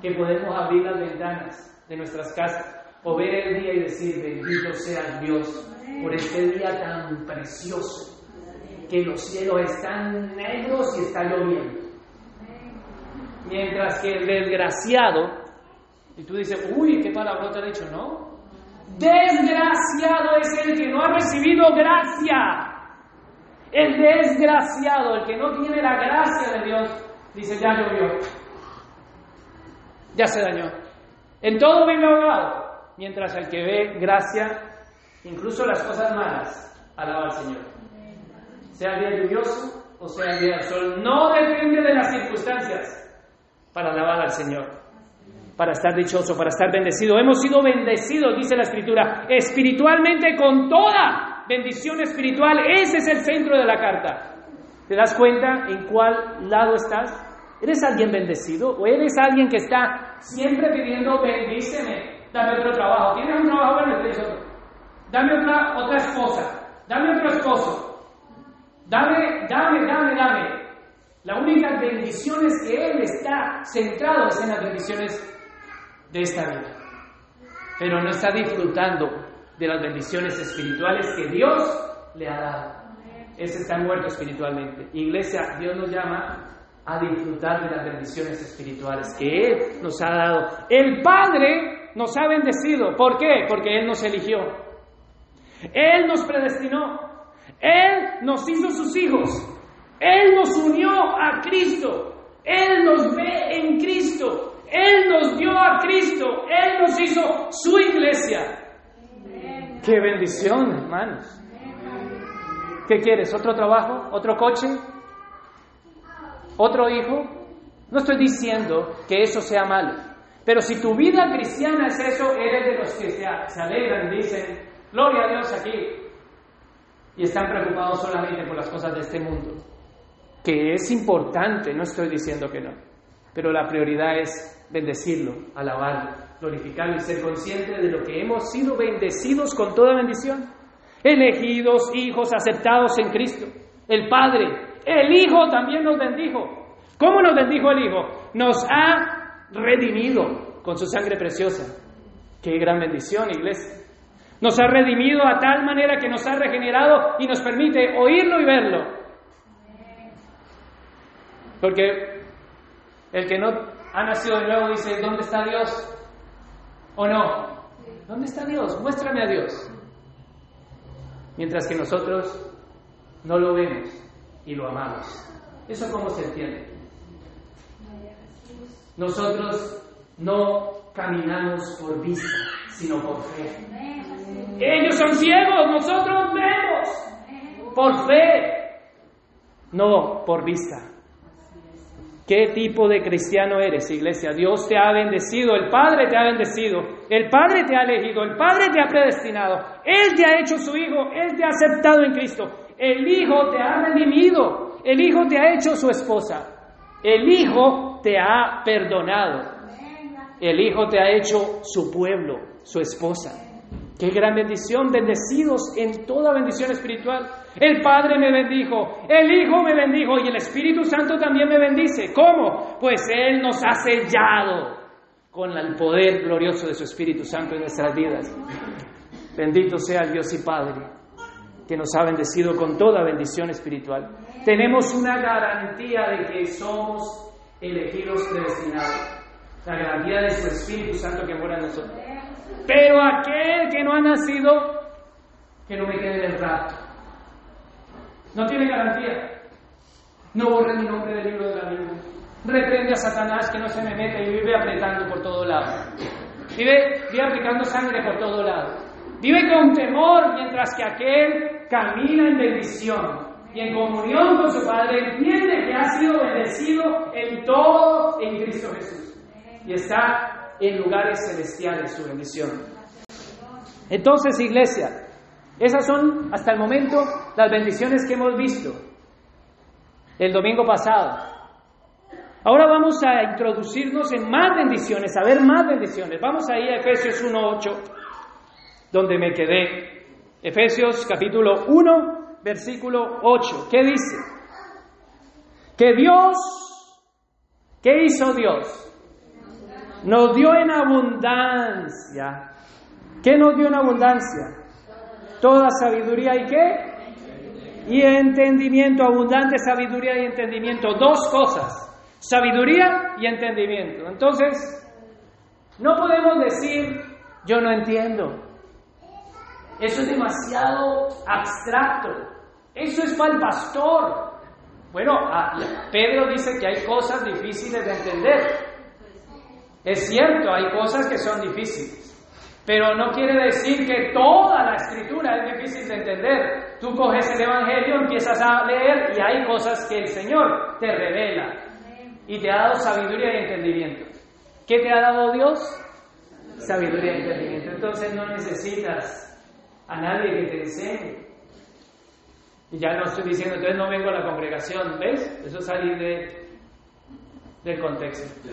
Que podemos abrir las ventanas de nuestras casas o ver el día y decir, bendito sea Dios por este día tan precioso, que los cielos están negros y está lloviendo. Mientras que el desgraciado, y tú dices, uy, ¿qué palabra te ha dicho? No. Desgraciado es el que no ha recibido gracia. El desgraciado, el que no tiene la gracia de Dios, dice, ya llovió. Ya se dañó. En todo vive ahogado mientras el que ve gracia, incluso las cosas malas, alaba al Señor. Sea el día lluvioso o sea el día del sol, no depende de las circunstancias para alabar al Señor, para estar dichoso, para estar bendecido. Hemos sido bendecidos, dice la Escritura, espiritualmente con toda bendición espiritual. Ese es el centro de la carta. ¿Te das cuenta en cuál lado estás? ¿Eres alguien bendecido o eres alguien que está siempre pidiendo bendíceme, dame otro trabajo? ¿Tienes un trabajo bueno? otro. Dame otra, otra esposa, dame otro esposo, dame, dame, dame, dame. La única bendición es que Él está centrado en las bendiciones de esta vida. Pero no está disfrutando de las bendiciones espirituales que Dios le ha dado. Ese está muerto espiritualmente. Iglesia, Dios nos llama a disfrutar de las bendiciones espirituales que Él nos ha dado. El Padre nos ha bendecido. ¿Por qué? Porque Él nos eligió. Él nos predestinó. Él nos hizo sus hijos. Él nos unió a Cristo. Él nos ve en Cristo. Él nos dio a Cristo. Él nos hizo su iglesia. Qué bendición, hermanos. ¿Qué quieres? ¿Otro trabajo? ¿Otro coche? ¿Otro hijo? No estoy diciendo que eso sea malo. Pero si tu vida cristiana es eso, eres de los que se, alegran y dicen, gloria a Dios aquí. Y están preocupados solamente por las cosas de este mundo. Que es importante, no estoy diciendo que no. Pero la prioridad es bendecirlo, alabarlo, glorificarlo y ser consciente de lo que hemos sido bendecidos con toda bendición. Elegidos, hijos, aceptados en Cristo. El Padre, el Hijo también nos bendijo. ¿Cómo nos bendijo el Hijo? Nos ha redimido con su sangre preciosa. Qué gran bendición, iglesia. Nos ha redimido a tal manera que nos ha regenerado y nos permite oírlo y verlo. Porque el que no ha nacido de nuevo dice, ¿dónde está Dios? ¿O no? ¿Dónde está Dios? Muéstrame a Dios. Mientras que nosotros no lo vemos y lo amamos. ¿Eso cómo se entiende? Nosotros no caminamos por vista, sino por fe. Ellos son ciegos, nosotros vemos por fe, no por vista. ¿Qué tipo de cristiano eres, iglesia? Dios te ha bendecido, el Padre te ha bendecido, el Padre te ha elegido, el Padre te ha predestinado, Él te ha hecho su Hijo, Él te ha aceptado en Cristo, el Hijo te ha redimido, el Hijo te ha hecho su esposa, el Hijo te ha perdonado, el Hijo te ha hecho su pueblo, su esposa. Qué gran bendición, bendecidos en toda bendición espiritual. El Padre me bendijo, el Hijo me bendijo y el Espíritu Santo también me bendice. ¿Cómo? Pues Él nos ha sellado con el poder glorioso de su Espíritu Santo en nuestras vidas. Bendito sea Dios y Padre que nos ha bendecido con toda bendición espiritual. Tenemos una garantía de que somos elegidos predestinados. La garantía de su Espíritu Santo que mora en nosotros. Pero aquel que no ha nacido, que no me quede en el rato. No tiene garantía. No borre mi nombre del libro de la Biblia. Reprende a Satanás que no se me mete y vive apretando por todo lado. Vive, vive aplicando sangre por todo lado. Vive con temor mientras que aquel camina en bendición y en comunión con su Padre entiende que ha sido bendecido en todo en Cristo Jesús. Y está en lugares celestiales su bendición. Entonces, iglesia, esas son hasta el momento las bendiciones que hemos visto el domingo pasado. Ahora vamos a introducirnos en más bendiciones, a ver más bendiciones. Vamos ahí a Efesios 1.8, donde me quedé. Efesios capítulo 1, versículo 8. ¿Qué dice? Que Dios, ¿qué hizo Dios? Nos dio en abundancia. ¿Qué nos dio en abundancia? Toda sabiduría y qué? Y entendimiento, abundante sabiduría y entendimiento. Dos cosas, sabiduría y entendimiento. Entonces, no podemos decir, yo no entiendo. Eso es demasiado abstracto. Eso es para el pastor. Bueno, Pedro dice que hay cosas difíciles de entender. Es cierto, hay cosas que son difíciles, pero no quiere decir que toda la escritura es difícil de entender. Tú coges el Evangelio, empiezas a leer y hay cosas que el Señor te revela y te ha dado sabiduría y entendimiento. ¿Qué te ha dado Dios? Sabiduría y entendimiento. Entonces no necesitas a nadie que te enseñe. Y ya no estoy diciendo, entonces no vengo a la congregación, ¿ves? Eso es salir de, del contexto.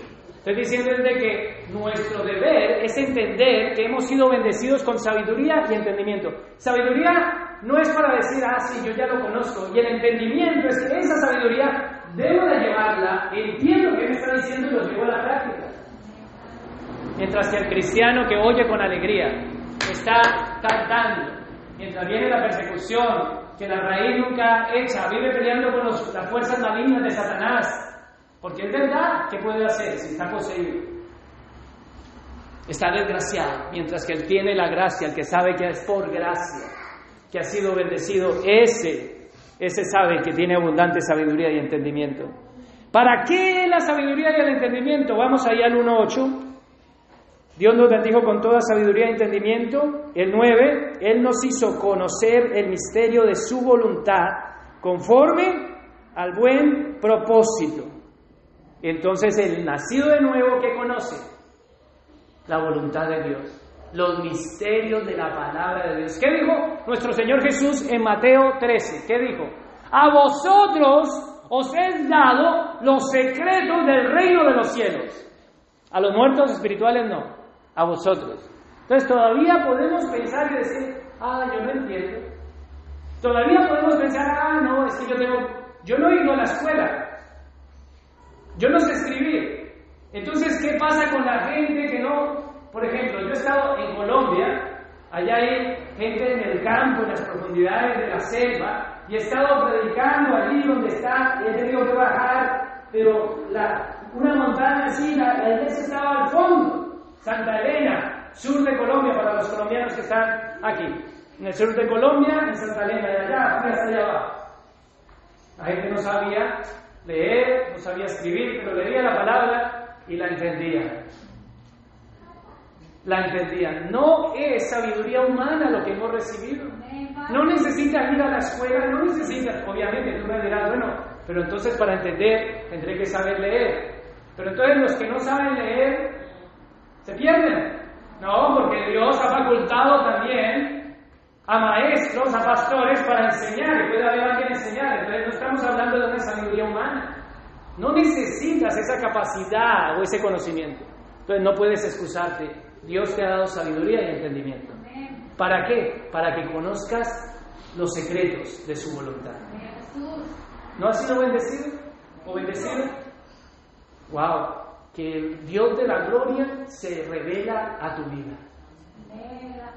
Estoy diciendo de que nuestro deber es entender que hemos sido bendecidos con sabiduría y entendimiento. Sabiduría no es para decir, ah, sí, yo ya lo conozco. Y el entendimiento es que esa sabiduría debo de llevarla, entiendo que me está diciendo y lo llevo a la práctica. Mientras que el cristiano que oye con alegría está cantando, mientras viene la persecución, que la raíz nunca echa, vive peleando con las fuerzas malignas de Satanás, porque es verdad que puede hacer si está poseído. Está desgraciado, mientras que él tiene la gracia, el que sabe que es por gracia, que ha sido bendecido, ese, ese sabe que tiene abundante sabiduría y entendimiento. ¿Para qué la sabiduría y el entendimiento? Vamos ahí al 1.8. Dios nos bendijo con toda sabiduría y entendimiento. El 9, Él nos hizo conocer el misterio de su voluntad conforme al buen propósito entonces el nacido de nuevo que conoce la voluntad de Dios, los misterios de la palabra de Dios. ¿Qué dijo nuestro Señor Jesús en Mateo 13? ¿Qué dijo? A vosotros os he dado los secretos del reino de los cielos. A los muertos espirituales no, a vosotros. Entonces todavía podemos pensar y decir, ah, yo no entiendo. Todavía podemos pensar, ah, no, es que yo tengo, yo no he ido a la escuela, yo no sé escribir. Entonces, ¿qué pasa con la gente que no? Por ejemplo, yo he estado en Colombia, allá hay gente en el campo, en las profundidades de la selva, y he estado predicando allí donde está, y he tenido que bajar, pero una montaña así, la, la iglesia estaba al fondo, Santa Elena, sur de Colombia, para los colombianos que están aquí. En el sur de Colombia, en Santa Elena, de allá, hasta allá abajo. La gente no sabía leer, no sabía escribir, pero leía la palabra y la entendía. La entendía. No es sabiduría humana lo que hemos recibido. No necesitas ir a la escuela, no necesitas, obviamente tú me dirás, bueno, pero entonces para entender tendré que saber leer. Pero entonces los que no saben leer se pierden. No, porque Dios ha facultado también a maestros, a pastores para enseñar, y puede haber alguien enseñar. Entonces no estamos hablando de una sabiduría humana. No necesitas esa capacidad o ese conocimiento. Entonces no puedes excusarte. Dios te ha dado sabiduría y entendimiento. ¿Para qué? Para que conozcas los secretos de su voluntad. ¿No has sido bendecido o bendecido? ¡Wow! Que el Dios de la gloria se revela a tu vida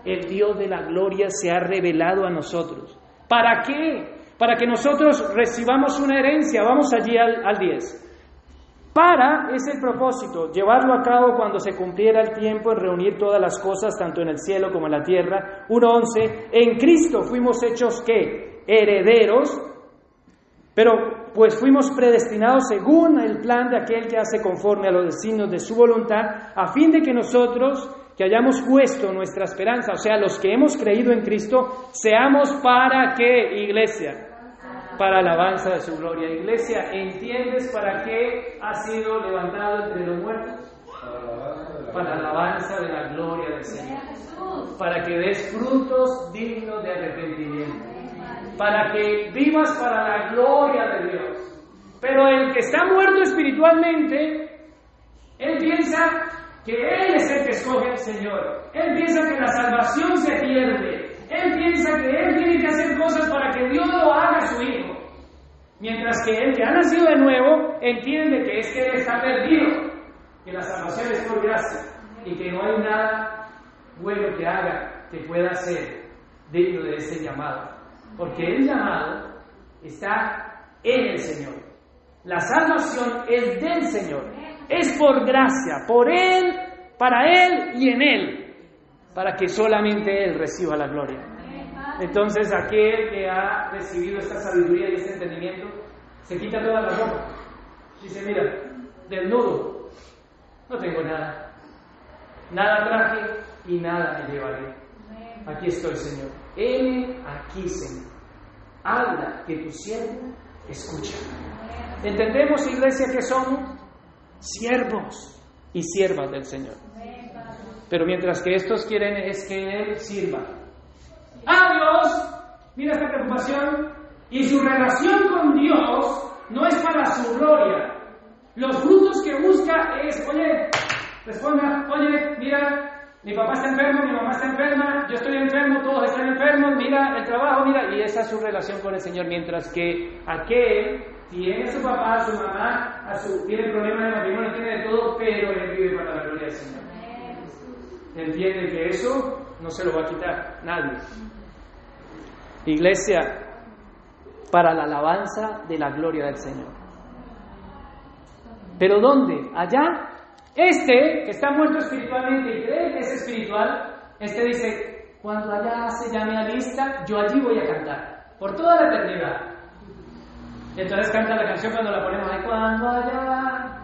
el Dios de la gloria se ha revelado a nosotros. ¿Para qué? Para que nosotros recibamos una herencia. Vamos allí al, 10. Para es el propósito, llevarlo a cabo cuando se cumpliera el tiempo en reunir todas las cosas, tanto en el cielo como en la tierra. 1.11. En Cristo fuimos hechos qué? Herederos, pero pues fuimos predestinados según el plan de aquel que hace conforme a los designios de su voluntad, a fin de que nosotros que hayamos puesto nuestra esperanza, o sea, los que hemos creído en Cristo, seamos para qué, iglesia? Para alabanza de su gloria. Iglesia, ¿entiendes para qué ha sido levantado entre los muertos? Para alabanza de la gloria del Señor. Para que des frutos dignos de arrepentimiento. Para que vivas para la gloria de Dios. Pero el que está muerto espiritualmente, él piensa que Él es el que escoge al Señor. Él piensa que la salvación se pierde. Él piensa que Él tiene que hacer cosas para que Dios lo haga a su Hijo. Mientras que Él que ha nacido de nuevo entiende que es que Él está perdido, que la salvación es por gracia y que no hay nada bueno que haga que pueda ser dentro de ese llamado. Porque el llamado está en el Señor. La salvación es del Señor. Es por gracia, por Él, para Él y en Él, para que solamente Él reciba la gloria. Entonces aquel que ha recibido esta sabiduría y este entendimiento, se quita toda la ropa. Dice, mira, desnudo, no tengo nada. Nada traje y nada me llevaré. Aquí estoy, Señor. Él aquí, Señor. Habla que tu siervo escucha. ¿Entendemos, iglesia, que somos? Siervos y siervas del Señor. Pero mientras que estos quieren es que Él sirva. ¡Ah, Dios! Mira esta preocupación. Y su relación con Dios no es para su gloria. Los frutos que busca es, oye, responda, oye, mira, mi papá está enfermo, mi mamá está enferma, yo estoy enfermo, todos están enfermos, mira el trabajo, mira, y esa es su relación con el Señor, mientras que aquel tiene a su papá, a su mamá, tiene problemas de matrimonio, tiene de todo, pero él vive para la gloria del Señor. Entiende que eso no se lo va a quitar nadie. Iglesia, para la alabanza de la gloria del Señor. ¿Pero dónde? Allá. Este, que está muerto espiritualmente y cree que es espiritual, este dice, cuando allá se llame a lista, yo allí voy a cantar, por toda la eternidad. Entonces canta la canción cuando la ponemos ahí, cuando allá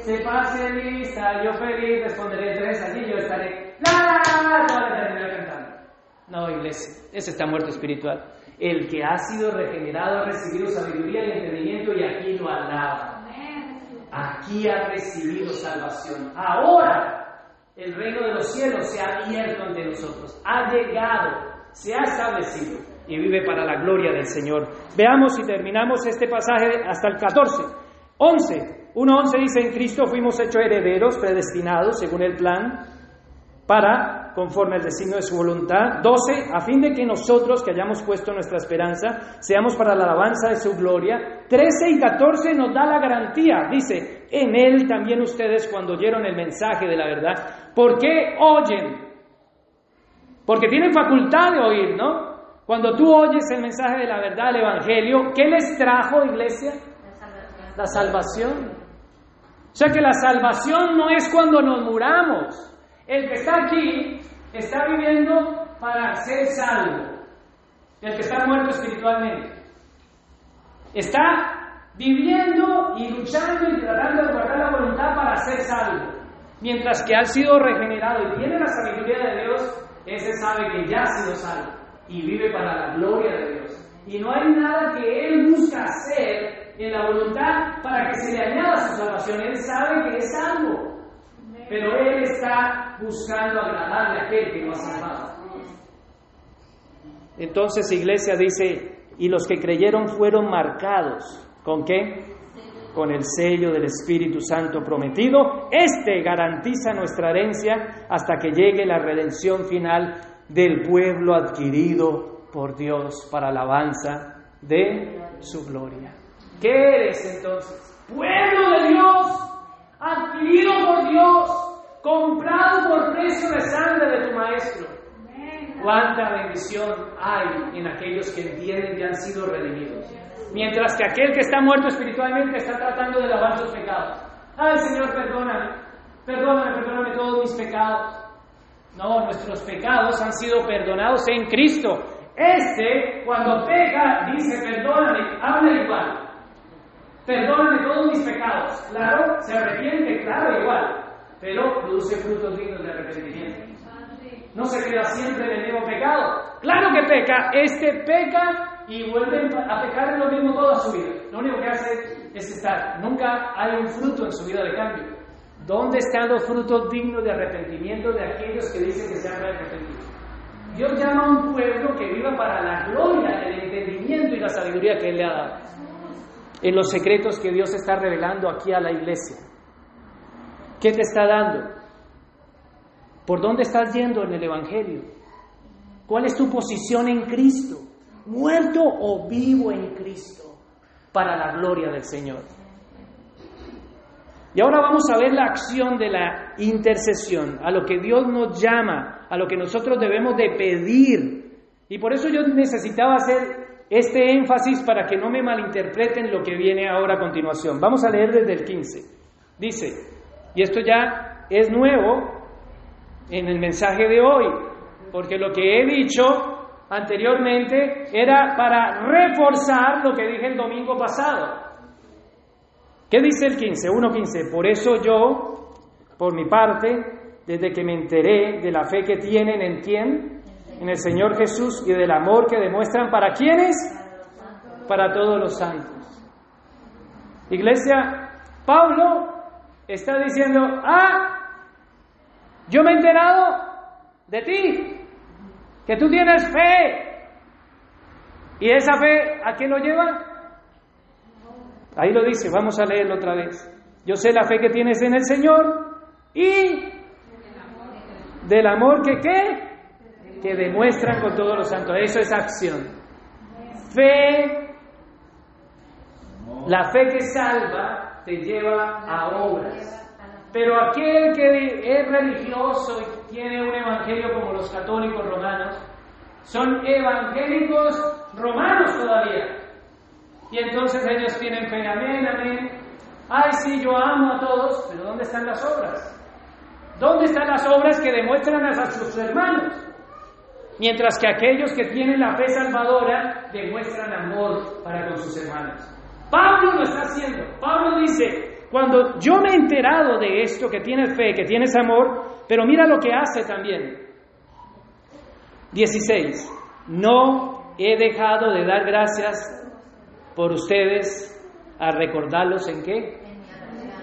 se pase, lista, yo feliz responderé tres allí, yo estaré, la, la, la eternidad cantando. No, iglesia, ese está muerto espiritual. El que ha sido regenerado ha recibido sabiduría y entendimiento y aquí lo alaba. Aquí ha recibido salvación. Ahora el reino de los cielos se ha abierto ante nosotros. Ha llegado, se ha establecido y vive para la gloria del Señor. Veamos y terminamos este pasaje hasta el 14. 11. 1.11 dice, en Cristo fuimos hechos herederos, predestinados según el plan para, conforme al destino de su voluntad. 12, a fin de que nosotros que hayamos puesto nuestra esperanza, seamos para la alabanza de su gloria. 13 y 14 nos da la garantía, dice, en él también ustedes cuando oyeron el mensaje de la verdad, ¿por qué oyen? Porque tienen facultad de oír, ¿no? Cuando tú oyes el mensaje de la verdad, el Evangelio, ¿qué les trajo, iglesia? La salvación. O sea que la salvación no es cuando nos muramos. El que está aquí está viviendo para ser salvo. El que está muerto espiritualmente. Está viviendo y luchando y tratando de guardar la voluntad para ser salvo. Mientras que ha sido regenerado y tiene la sabiduría de Dios, ese sabe que ya ha sido salvo y vive para la gloria de Dios. Y no hay nada que él busca hacer en la voluntad para que se le añada su salvación. Él sabe que es salvo. Pero él está buscando agradarle a aquel que lo ha salvado. Entonces, iglesia dice, y los que creyeron fueron marcados. ¿Con qué? Con el sello del Espíritu Santo prometido. Este garantiza nuestra herencia hasta que llegue la redención final del pueblo adquirido por Dios para alabanza de su gloria. ¿Qué eres entonces? Pueblo de Dios, adquirido por Dios, comprado por precio de sangre de tu Maestro. Cuánta bendición hay en aquellos que entienden que han sido redimidos. Mientras que aquel que está muerto espiritualmente está tratando de lavar sus pecados. Ay Señor, perdóname, perdóname, perdóname todos mis pecados. No, nuestros pecados han sido perdonados en Cristo. Este, cuando peca, dice, perdóname, habla igual. Perdóname todos mis pecados. Claro, se arrepiente, claro, igual. Pero produce frutos dignos de arrepentimiento. No se queda siempre en el mismo pecado. Claro que peca, este peca y vuelve a pecar en lo mismo toda su vida. Lo único que hace es estar. Nunca hay un fruto en su vida de cambio. ¿Dónde están los frutos dignos de arrepentimiento de aquellos que dicen que se han arrepentido? Dios llama a un pueblo que viva para la gloria, el entendimiento y la sabiduría que Él le ha dado. En los secretos que Dios está revelando aquí a la iglesia. ¿Qué te está dando? ¿Por dónde estás yendo en el Evangelio? ¿Cuál es tu posición en Cristo? ¿Muerto o vivo en Cristo? Para la gloria del Señor. Y ahora vamos a ver la acción de la intercesión, a lo que Dios nos llama, a lo que nosotros debemos de pedir. Y por eso yo necesitaba hacer este énfasis para que no me malinterpreten lo que viene ahora a continuación. Vamos a leer desde el 15. Dice, y esto ya es nuevo en el mensaje de hoy, porque lo que he dicho anteriormente era para reforzar lo que dije el domingo pasado. ¿Qué dice el 15? 1.15. Por eso yo, por mi parte, desde que me enteré de la fe que tienen en quién, en el Señor Jesús y del amor que demuestran para quiénes, para todos los santos. Iglesia, Pablo está diciendo, ah, yo me he enterado de ti, que tú tienes fe, ¿Y esa fe a qué lo lleva? Ahí lo dice, vamos a leerlo otra vez. Yo sé la fe que tienes en el Señor y del amor que qué? Que demuestran con todos los santos. Eso es acción. Fe, la fe que salva te lleva a obras. Pero aquel que es religioso y tiene un evangelio como los católicos romanos, son evangélicos romanos todavía. Y entonces ellos tienen fe, amén, amén. Ay, sí, yo amo a todos, pero ¿dónde están las obras? ¿Dónde están las obras que demuestran a sus hermanos? Mientras que aquellos que tienen la fe salvadora demuestran amor para con sus hermanos. Pablo lo está haciendo. Pablo dice, cuando yo me he enterado de esto, que tienes fe, que tienes amor, pero mira lo que hace también. 16. No he dejado de dar gracias por ustedes a recordarlos en qué.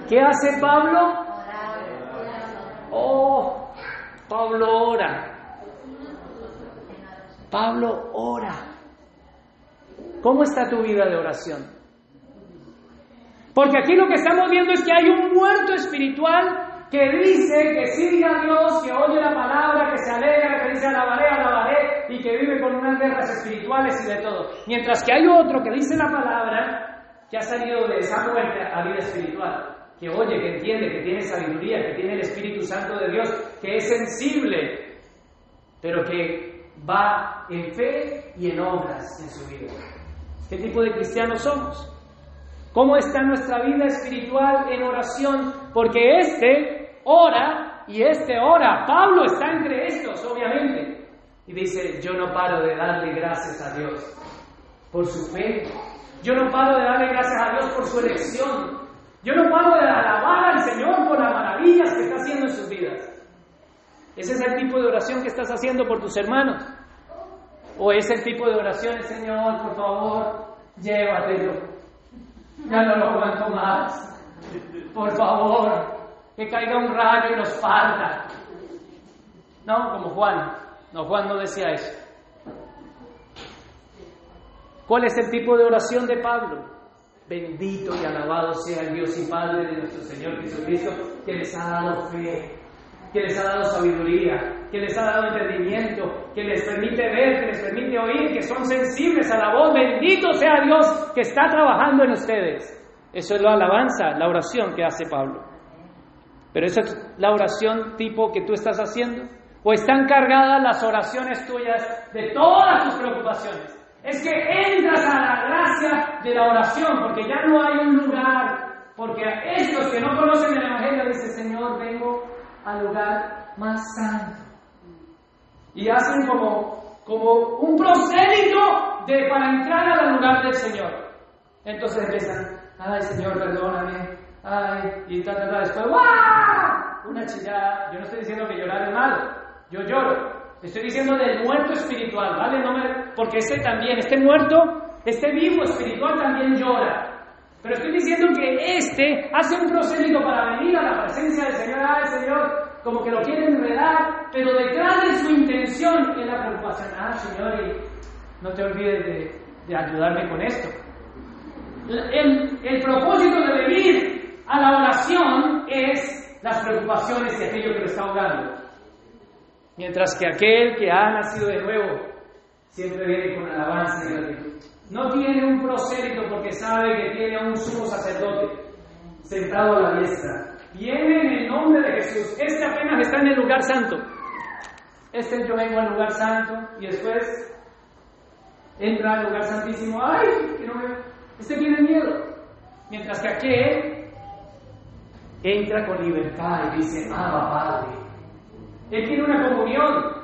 ¿Qué hace Pablo? Oh, Pablo ora. Pablo ora. ¿Cómo está tu vida de oración? Porque aquí lo que estamos viendo es que hay un muerto espiritual que dice que sigue a Dios, que oye la palabra, que se alegra, que dice alabaré, alabaré, y que vive con unas guerras espirituales y de todo. Mientras que hay otro que dice la palabra, que ha salido de esa muerte a vida espiritual que oye, que entiende, que tiene sabiduría, que tiene el Espíritu Santo de Dios, que es sensible, pero que va en fe y en obras en su vida. ¿Qué tipo de cristianos somos? ¿Cómo está nuestra vida espiritual en oración? Porque este ora y este ora. Pablo está entre estos, obviamente. Y dice, yo no paro de darle gracias a Dios por su fe. Yo no paro de darle gracias a Dios por su elección. Yo no paro de alabar al Señor por las maravillas que está haciendo en sus vidas. ¿Ese es el tipo de oración que estás haciendo por tus hermanos? ¿O es el tipo de oración, Señor, por favor, llévatelo? Ya no lo aguanto más. Por favor, que caiga un rayo y nos parta. No, como Juan. No, Juan no decía eso. ¿Cuál es el tipo de oración de Pablo? Bendito y alabado sea el Dios y Padre de nuestro Señor Jesucristo, que les ha dado fe, que les ha dado sabiduría, que les ha dado entendimiento, que les permite ver, que les permite oír, que son sensibles a la voz. Bendito sea Dios que está trabajando en ustedes. Eso es la alabanza, la oración que hace Pablo. Pero esa es la oración tipo que tú estás haciendo. ¿O están cargadas las oraciones tuyas de todas tus preocupaciones? Es que entras a la gracia de la oración, porque ya no hay un lugar, porque a estos que no conocen el Evangelio dicen, Señor, vengo al lugar más santo. Y hacen como, como un prosélito de, para entrar al lugar del Señor. Entonces empiezan, ay Señor, perdóname, ay, y tal, tal, después, ¡guau! Una chillada. Yo no estoy diciendo que llorar es malo, yo lloro, Estoy diciendo del muerto espiritual, ¿vale? No me... Porque este también, este muerto, este vivo espiritual también llora. Pero estoy diciendo que este hace un procedimiento para venir a la presencia del Señor, ah, Señor, como que lo quiere enredar, pero detrás de su intención es la preocupación, ah, Señor, y no te olvides de, de ayudarme con esto. El, el propósito de venir a la oración es las preocupaciones de aquello que lo está ahogando. Mientras que aquel que ha nacido de nuevo siempre viene con alabanza y gratitud. No tiene un prosélito porque sabe que tiene a un sumo sacerdote sentado a la diestra. Viene en el nombre de Jesús. Este apenas está en el lugar santo. Este yo vengo al lugar santo y después entra al lugar santísimo. ¡Ay! Este tiene miedo. Mientras que aquel entra con libertad y dice, ah, Padre. Él tiene una comunión.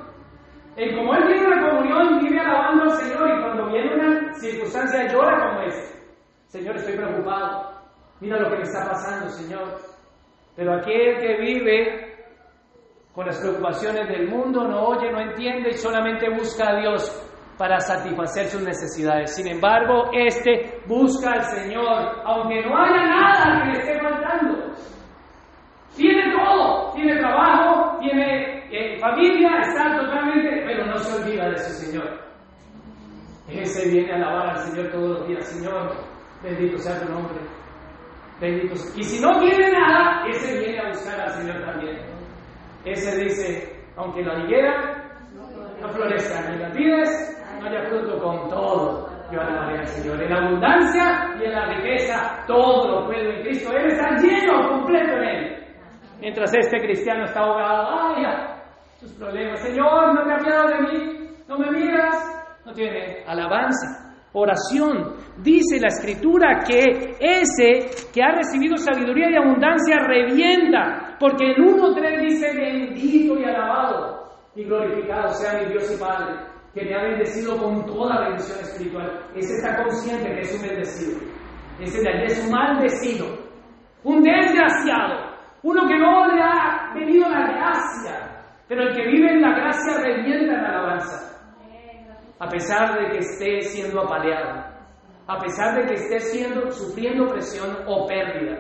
Y como Él tiene una comunión, vive alabando al Señor y cuando viene una circunstancia llora como es. Señor, estoy preocupado. Mira lo que me está pasando, Señor. Pero aquel que vive con las preocupaciones del mundo no oye, no entiende y solamente busca a Dios para satisfacer sus necesidades. Sin embargo, este busca al Señor, aunque no haya nada que le esté faltando. Tiene tiene trabajo, tiene familia está totalmente, pero no se olvida de su Señor. Ese viene a alabar al Señor todos los días. Señor, bendito sea tu nombre. Bendito. Y si no quiere nada, ese viene a buscar al Señor también. Ese dice, aunque la higuera no florezca, ni la pides, no haya fruto con todo. Yo alabaré al Señor. En abundancia y en la riqueza, todo lo puedo en Cristo. Él está lleno, completo en Él. Mientras este cristiano está ahogado, ¡ay! Sus problemas. Señor, no te apiado de mí, no me miras. No tiene alabanza, oración. Dice la escritura que ese que ha recibido sabiduría y abundancia revienta, porque el 1.3 dice bendito y alabado y glorificado sea mi Dios y Padre, que me ha bendecido con toda bendición espiritual. Ese está consciente que es un bendecido. Ese de allí es un maldecido, un desgraciado, uno que no le ha venido la gracia, pero el que vive en la gracia revienta en alabanza a pesar de que esté siendo apaleado, a pesar de que esté siendo, sufriendo presión o pérdida.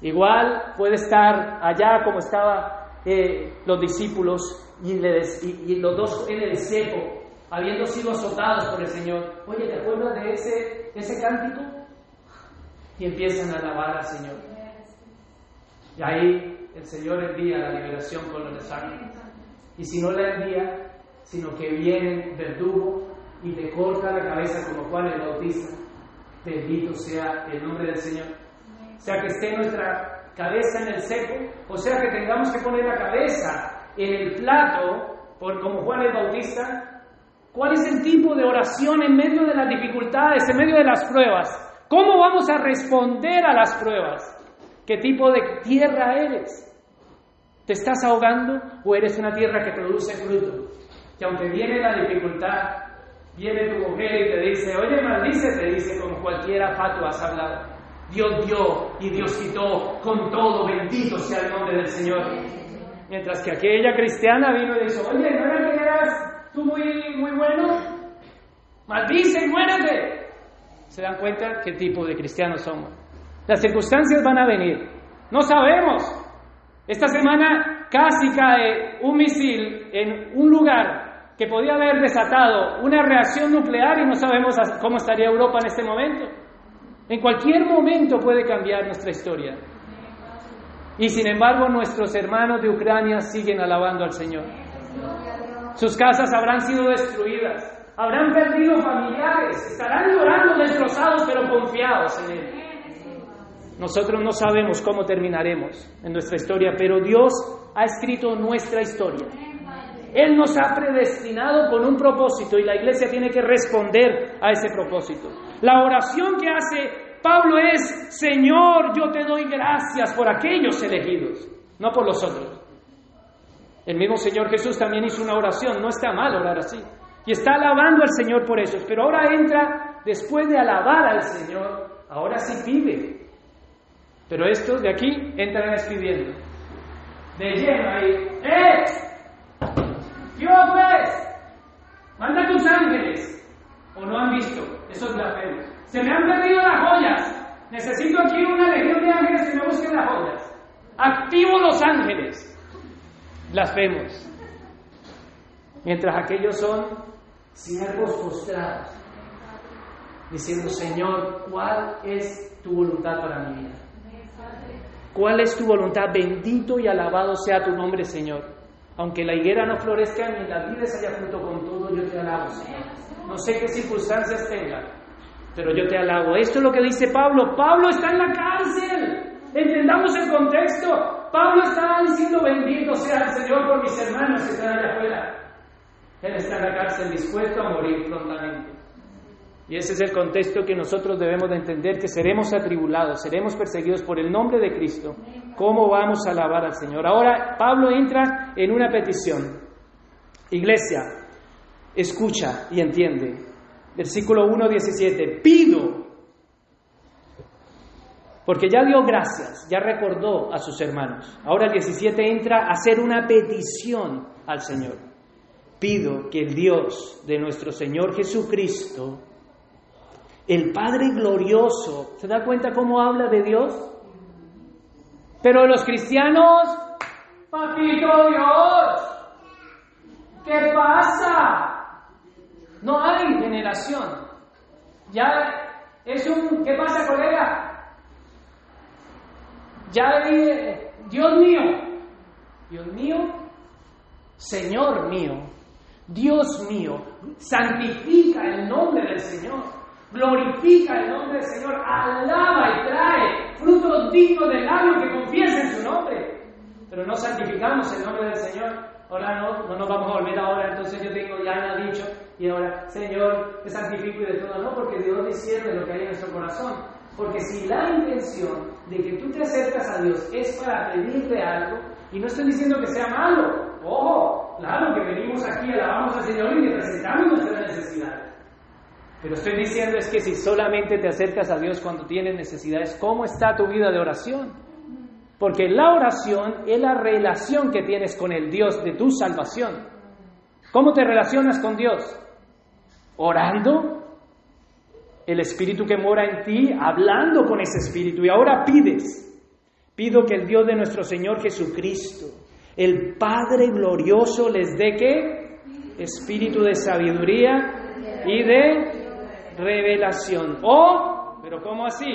Igual puede estar allá como estaban eh, los discípulos y, los dos en el seco, habiendo sido azotados por el Señor. Oye, ¿te acuerdas de ese, ese cántico? Y empiezan a alabar al Señor. Y ahí el Señor envía la liberación con los desánimos. Y si no la envía, sino que viene verdugo y te corta la cabeza como Juan el Bautista. Bendito sea el nombre del Señor. Sea que esté nuestra cabeza en el seco, o sea que tengamos que poner la cabeza en el plato, por, como Juan el Bautista. ¿Cuál es el tipo de oración en medio de las dificultades, en medio de las pruebas? ¿Cómo vamos a responder a las pruebas? ¿Qué tipo de tierra eres? ¿Te estás ahogando o eres una tierra que produce fruto? que aunque viene la dificultad, viene tu mujer y te dice, oye, maldice, te dice como cualquiera fato has hablado. Dios dio y Dios quitó con todo, bendito sea el nombre del Señor. Mientras que aquella cristiana vino y dijo, oye, ¿no era que eras tú muy, muy bueno? Maldice y muérete. ¿Se dan cuenta qué tipo de cristianos somos? Las circunstancias van a venir. No sabemos. Esta semana casi cae un misil en un lugar que podía haber desatado una reacción nuclear y no sabemos cómo estaría Europa en este momento. En cualquier momento puede cambiar nuestra historia. Y sin embargo nuestros hermanos de Ucrania siguen alabando al Señor. Sus casas habrán sido destruidas, habrán perdido familiares, estarán llorando destrozados pero confiados en Él. Nosotros no sabemos cómo terminaremos en nuestra historia, pero Dios ha escrito nuestra historia. Él nos ha predestinado con un propósito y la iglesia tiene que responder a ese propósito. La oración que hace Pablo es, Señor, yo te doy gracias por aquellos elegidos, no por los otros. El mismo Señor Jesús también hizo una oración, no está mal orar así. Y está alabando al Señor por eso. Pero ahora entra, después de alabar al Señor, ahora sí pide. Pero estos de aquí entran despidiendo. De lleno ahí. ¡Eh! Dios pues, manda tus ángeles. ¿O no han visto esos blasfemos? Se me han perdido las joyas. Necesito aquí una legión de ángeles que me busquen las joyas. Activo los ángeles. Blasfemos. Mientras aquellos son siervos postrados, diciendo, Señor, ¿cuál es tu voluntad para mi vida? ¿Cuál es tu voluntad? Bendito y alabado sea tu nombre, Señor. Aunque la higuera no florezca ni la vida se haya fruto con todo, yo te alabo, Señor. No sé qué circunstancias tenga, pero yo te alabo. Esto es lo que dice Pablo. Pablo está en la cárcel. Entendamos el contexto. Pablo está diciendo, bendito sea el Señor por mis hermanos que están allá afuera. Él está en la cárcel dispuesto a morir prontamente. Y ese es el contexto que nosotros debemos de entender, que seremos atribulados, seremos perseguidos por el nombre de Cristo. ¿Cómo vamos a alabar al Señor? Ahora Pablo entra en una petición. Iglesia, escucha y entiende. Versículo 1, 17. Pido, porque ya dio gracias, ya recordó a sus hermanos. Ahora el 17 entra a hacer una petición al Señor. Pido que el Dios de nuestro Señor Jesucristo, el Padre glorioso, ¿se da cuenta cómo habla de Dios? Pero los cristianos, papito Dios, ¿qué pasa? No hay generación. Ya es un... ¿Qué pasa, colega? Ya Dios mío, Dios mío, Señor mío, Dios mío, santifica el nombre del Señor, glorifica el nombre del Señor, alaba y trae frutos dignos del labio que confiesen su nombre. Pero no santificamos el nombre del Señor. Ahora no, no nos vamos a volver ahora, entonces yo tengo, ya ha dicho, y ahora, Señor, te santifico y de todo. No, porque Dios discierne lo que hay en nuestro corazón. Porque si la intención de que tú te acercas a Dios es para pedirle algo, y no estoy diciendo que sea malo, ojo, claro que venimos aquí, alabamos al Señor y le presentamos nuestras necesidades. Pero estoy diciendo es que si solamente te acercas a Dios cuando tienes necesidades, ¿cómo está tu vida de oración? Porque la oración es la relación que tienes con el Dios de tu salvación. ¿Cómo te relacionas con Dios? Orando, el Espíritu que mora en ti, hablando con ese Espíritu. Y ahora pides, pido que el Dios de nuestro Señor Jesucristo, el Padre glorioso, les dé qué? Espíritu de sabiduría y de revelación. Oh, pero ¿cómo así?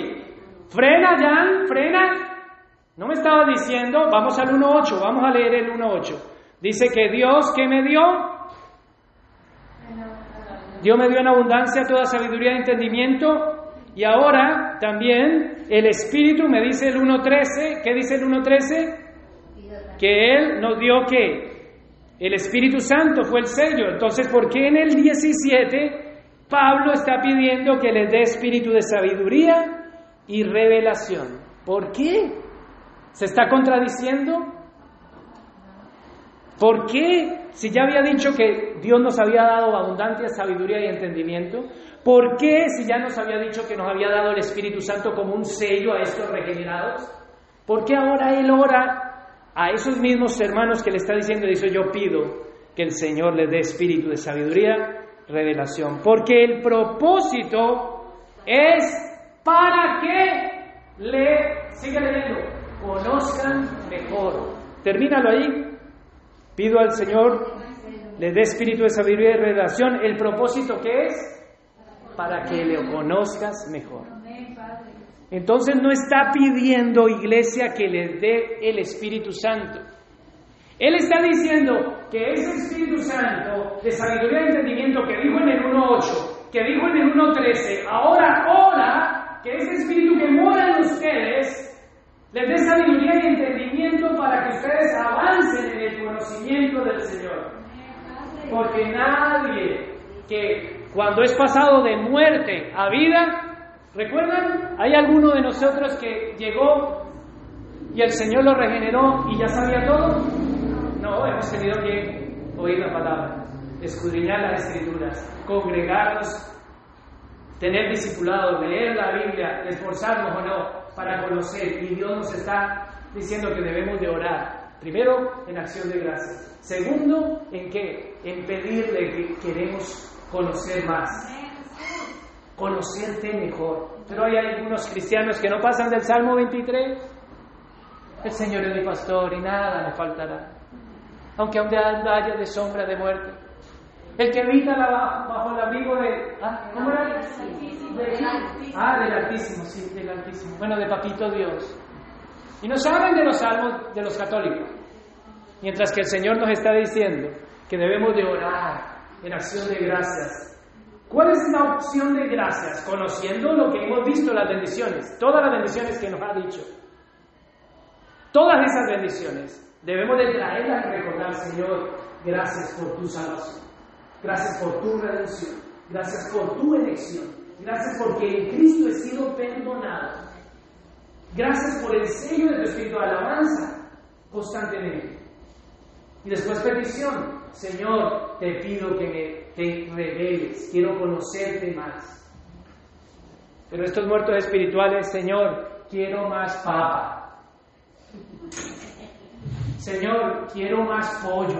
Frena, Jan, frena. No me estaba diciendo, vamos al 1.8, vamos a leer el 1.8. Dice que Dios, ¿qué me dio? Dios me dio en abundancia toda sabiduría y entendimiento. Y ahora también el Espíritu me dice el 1.13. ¿Qué dice el 1.13? Que Él nos dio que el Espíritu Santo fue el sello. Entonces, ¿por qué en el 17 Pablo está pidiendo que les dé espíritu de sabiduría y revelación? ¿Por qué? ¿Se está contradiciendo? ¿Por qué, si ya había dicho que Dios nos había dado abundancia, sabiduría y entendimiento, ¿por qué, si ya nos había dicho que nos había dado el Espíritu Santo como un sello a estos regenerados? ¿Por qué ahora Él ora a esos mismos hermanos que le está diciendo, dice, yo pido que el Señor les dé espíritu de sabiduría, revelación? Porque el propósito es para que le, sigue leyendo, conozcan mejor. Termínalo ahí. Pido al Señor, le dé espíritu de sabiduría y revelación. ¿El propósito que es? Para que le conozcas mejor. Entonces no está pidiendo iglesia que le dé el Espíritu Santo. Él está diciendo que ese Espíritu Santo de sabiduría y entendimiento que dijo en el 1.8, que dijo en el 1.13, ahora ora que ese Espíritu que mora en ustedes les dé sabiduría y entendimiento para que ustedes avancen en el conocimiento del Señor. Porque nadie que cuando es pasado de muerte a vida, ¿recuerdan? ¿Hay alguno de nosotros que llegó y el Señor lo regeneró y ya sabía todo? No, hemos tenido que oír la palabra, escudriñar las escrituras, congregarnos, tener discipulados, leer la Biblia, esforzarnos o no, para conocer y Dios nos está diciendo que debemos de orar. Primero, en acción de gracias. Segundo, ¿en qué? En pedirle que queremos conocer más. Conocerte mejor. Pero hay algunos cristianos que no pasan del Salmo 23. El Señor es mi pastor y nada me faltará. Aunque aún haya de sombra de muerte. El que habita bajo el abrigo de... ¿ah? ¿Cómo era? Ah, del Altísimo, sí, del Altísimo. Bueno, de Papito Dios. Y nos hablan de los salmos de los católicos. Mientras que el Señor nos está diciendo que debemos de orar en acción de gracias. ¿Cuál es la opción de gracias? Conociendo lo que hemos visto, las bendiciones, todas las bendiciones que nos ha dicho. Todas esas bendiciones debemos de traerlas y recordar, Señor, gracias por tu salvación, gracias por tu redención, gracias por tu elección, Gracias porque en Cristo he sido perdonado. Gracias por el sello de tu espíritu de alabanza constantemente. Y después petición, Señor, te pido que me te reveles, quiero conocerte más. Pero estos muertos espirituales, Señor, quiero más papa. Señor, quiero más pollo.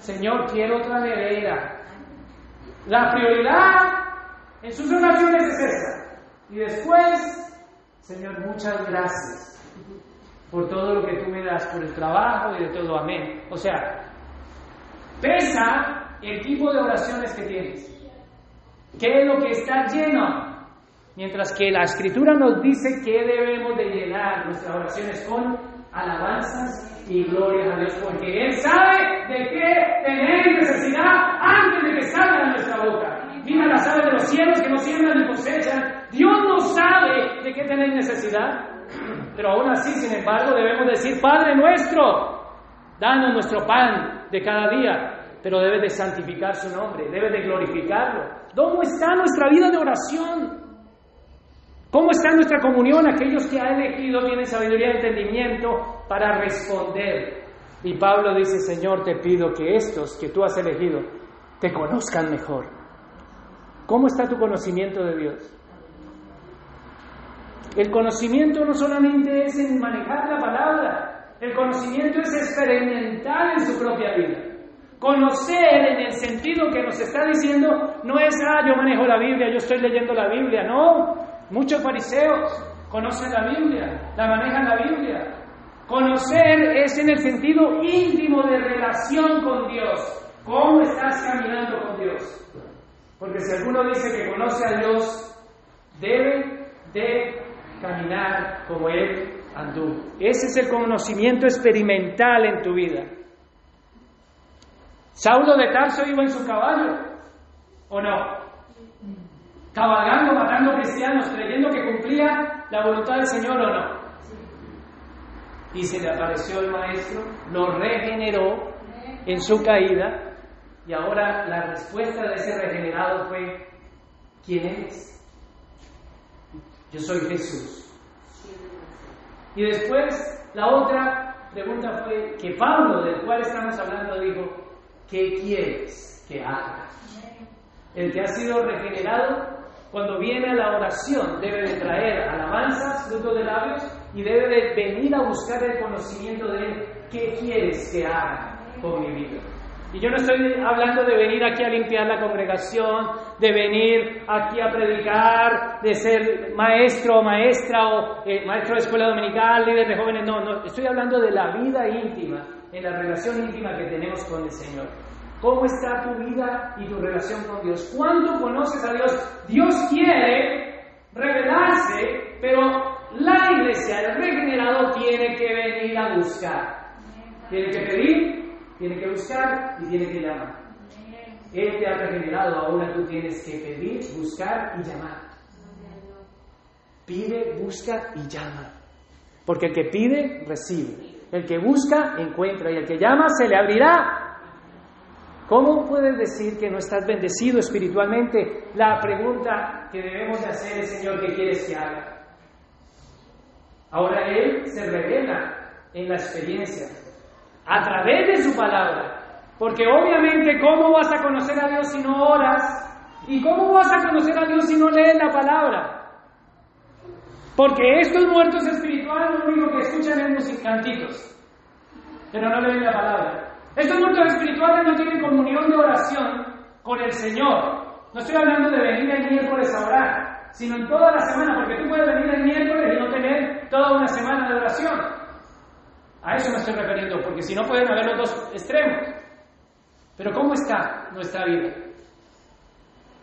Señor, quiero otra nevera. La prioridad en sus oraciones es esa. Y después, Señor, muchas gracias por todo lo que tú me das, por el trabajo y de todo. Amén. O sea, pesa el tipo de oraciones que tienes. ¿Qué es lo que está lleno? Mientras que la escritura nos dice que debemos de llenar nuestras oraciones con alabanzas y gloria a Dios, porque Él sabe de qué tenéis necesidad antes de que salga de nuestra boca. Mira las aves de los cielos que no siembran ni cosechan. Dios no sabe de qué tenéis necesidad. Pero aún así, sin embargo, debemos decir, Padre nuestro, danos nuestro pan de cada día. Pero debes de santificar su nombre, debes de glorificarlo. ¿Cómo está nuestra vida de oración? ¿Cómo está nuestra comunión? Aquellos que ha elegido tienen sabiduría y entendimiento para responder. Y Pablo dice, Señor, te pido que estos que tú has elegido te conozcan mejor. ¿Cómo está tu conocimiento de Dios? El conocimiento no solamente es en manejar la palabra, el conocimiento es experimentar en su propia vida. Conocer en el sentido que nos está diciendo no es, ah, yo manejo la Biblia, yo estoy leyendo la Biblia, no. Muchos fariseos conocen la Biblia, la manejan la Biblia. Conocer es en el sentido íntimo de relación con Dios. ¿Cómo estás caminando con Dios? Porque si alguno dice que conoce a Dios, debe de caminar como Él anduvo. Ese es el conocimiento experimental en tu vida. Saulo de Tarso iba en su caballo, ¿o no? Cabalgando, matando cristianos, creyendo que cumplía la voluntad del Señor o no. Y se le apareció el maestro, lo regeneró en su caída, y ahora la respuesta de ese regenerado fue, ¿quién eres? Yo soy Jesús. Y después la otra pregunta fue que Pablo, del cual estamos hablando, dijo, ¿qué quieres que haga? El que ha sido regenerado, cuando viene a la oración, debe de traer alabanzas, fruto de labios, y debe de venir a buscar el conocimiento de él. ¿Qué quieres que haga con mi vida? Y yo no estoy hablando de venir aquí a limpiar la congregación, de venir aquí a predicar, de ser maestro o maestra o eh, maestro de escuela dominical, líder de jóvenes. No, no, estoy hablando de la vida íntima, en la relación íntima que tenemos con el Señor. ¿Cómo está tu vida y tu relación con Dios? ¿Cuánto conoces a Dios? Dios quiere revelarse, pero la iglesia, el regenerado, tiene que venir a buscar. Tiene que pedir tiene que buscar y tiene que llamar. Él te ha regenerado, ahora tú tienes que pedir, buscar y llamar. Pide, busca y llama. Porque el que pide, recibe. El que busca, encuentra. Y el que llama, se le abrirá. ¿Cómo puedes decir que no estás bendecido espiritualmente? La pregunta que debemos de hacer es, Señor, ¿qué quieres que haga? Ahora Él se revela en la experiencia a través de su palabra. Porque obviamente, ¿cómo vas a conocer a Dios si no oras? ¿Y cómo vas a conocer a Dios si no lees la palabra? Porque estos muertos espirituales lo único que escuchan es musicantitos, pero no leen la palabra. Estos muertos espirituales no tienen comunión de oración con el Señor. No estoy hablando de venir el miércoles a orar, sino en toda la semana, porque tú puedes venir el miércoles y no tener toda una semana de oración. A eso me estoy refiriendo, porque si no pueden haber los dos extremos. Pero ¿cómo está nuestra vida?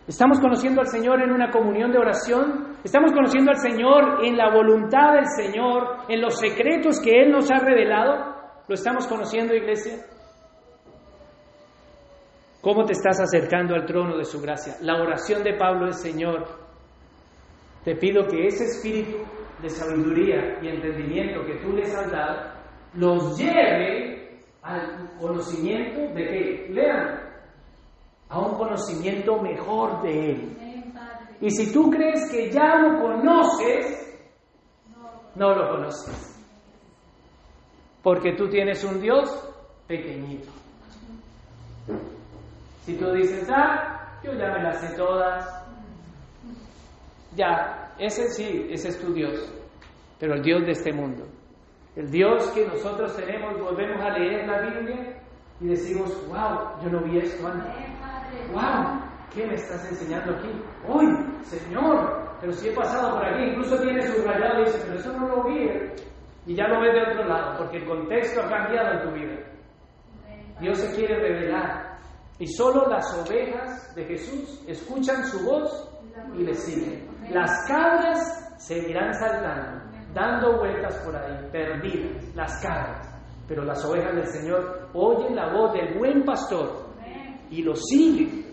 ¿Estamos conociendo al Señor en una comunión de oración? ¿Estamos conociendo al Señor en la voluntad del Señor, en los secretos que Él nos ha revelado? ¿Lo estamos conociendo, iglesia? ¿Cómo te estás acercando al trono de su gracia? La oración de Pablo es, Señor, te pido que ese espíritu de sabiduría y entendimiento que tú les has dado, los lleve al conocimiento de que, lean, a un conocimiento mejor de Él. Y si tú crees que ya lo conoces, no lo conoces. Porque tú tienes un Dios pequeñito. Si tú dices, ah, yo ya me las sé todas, ya, ese sí, ese es tu Dios, pero el Dios de este mundo. El Dios que nosotros tenemos, volvemos a leer la Biblia y decimos, wow, yo no vi esto antes. Wow, ¿qué me estás enseñando aquí? Uy, Señor, pero si he pasado por aquí, incluso tiene subrayado y dice, pero eso no lo vi. ¿eh?". Y ya lo ves de otro lado, porque el contexto ha cambiado en tu vida. Dios se quiere revelar Y solo las ovejas de Jesús escuchan su voz y le siguen. Las cabras seguirán saltando, dando vueltas por ahí, perdidas, las cabras. Pero las ovejas del Señor oyen la voz del buen pastor y lo siguen.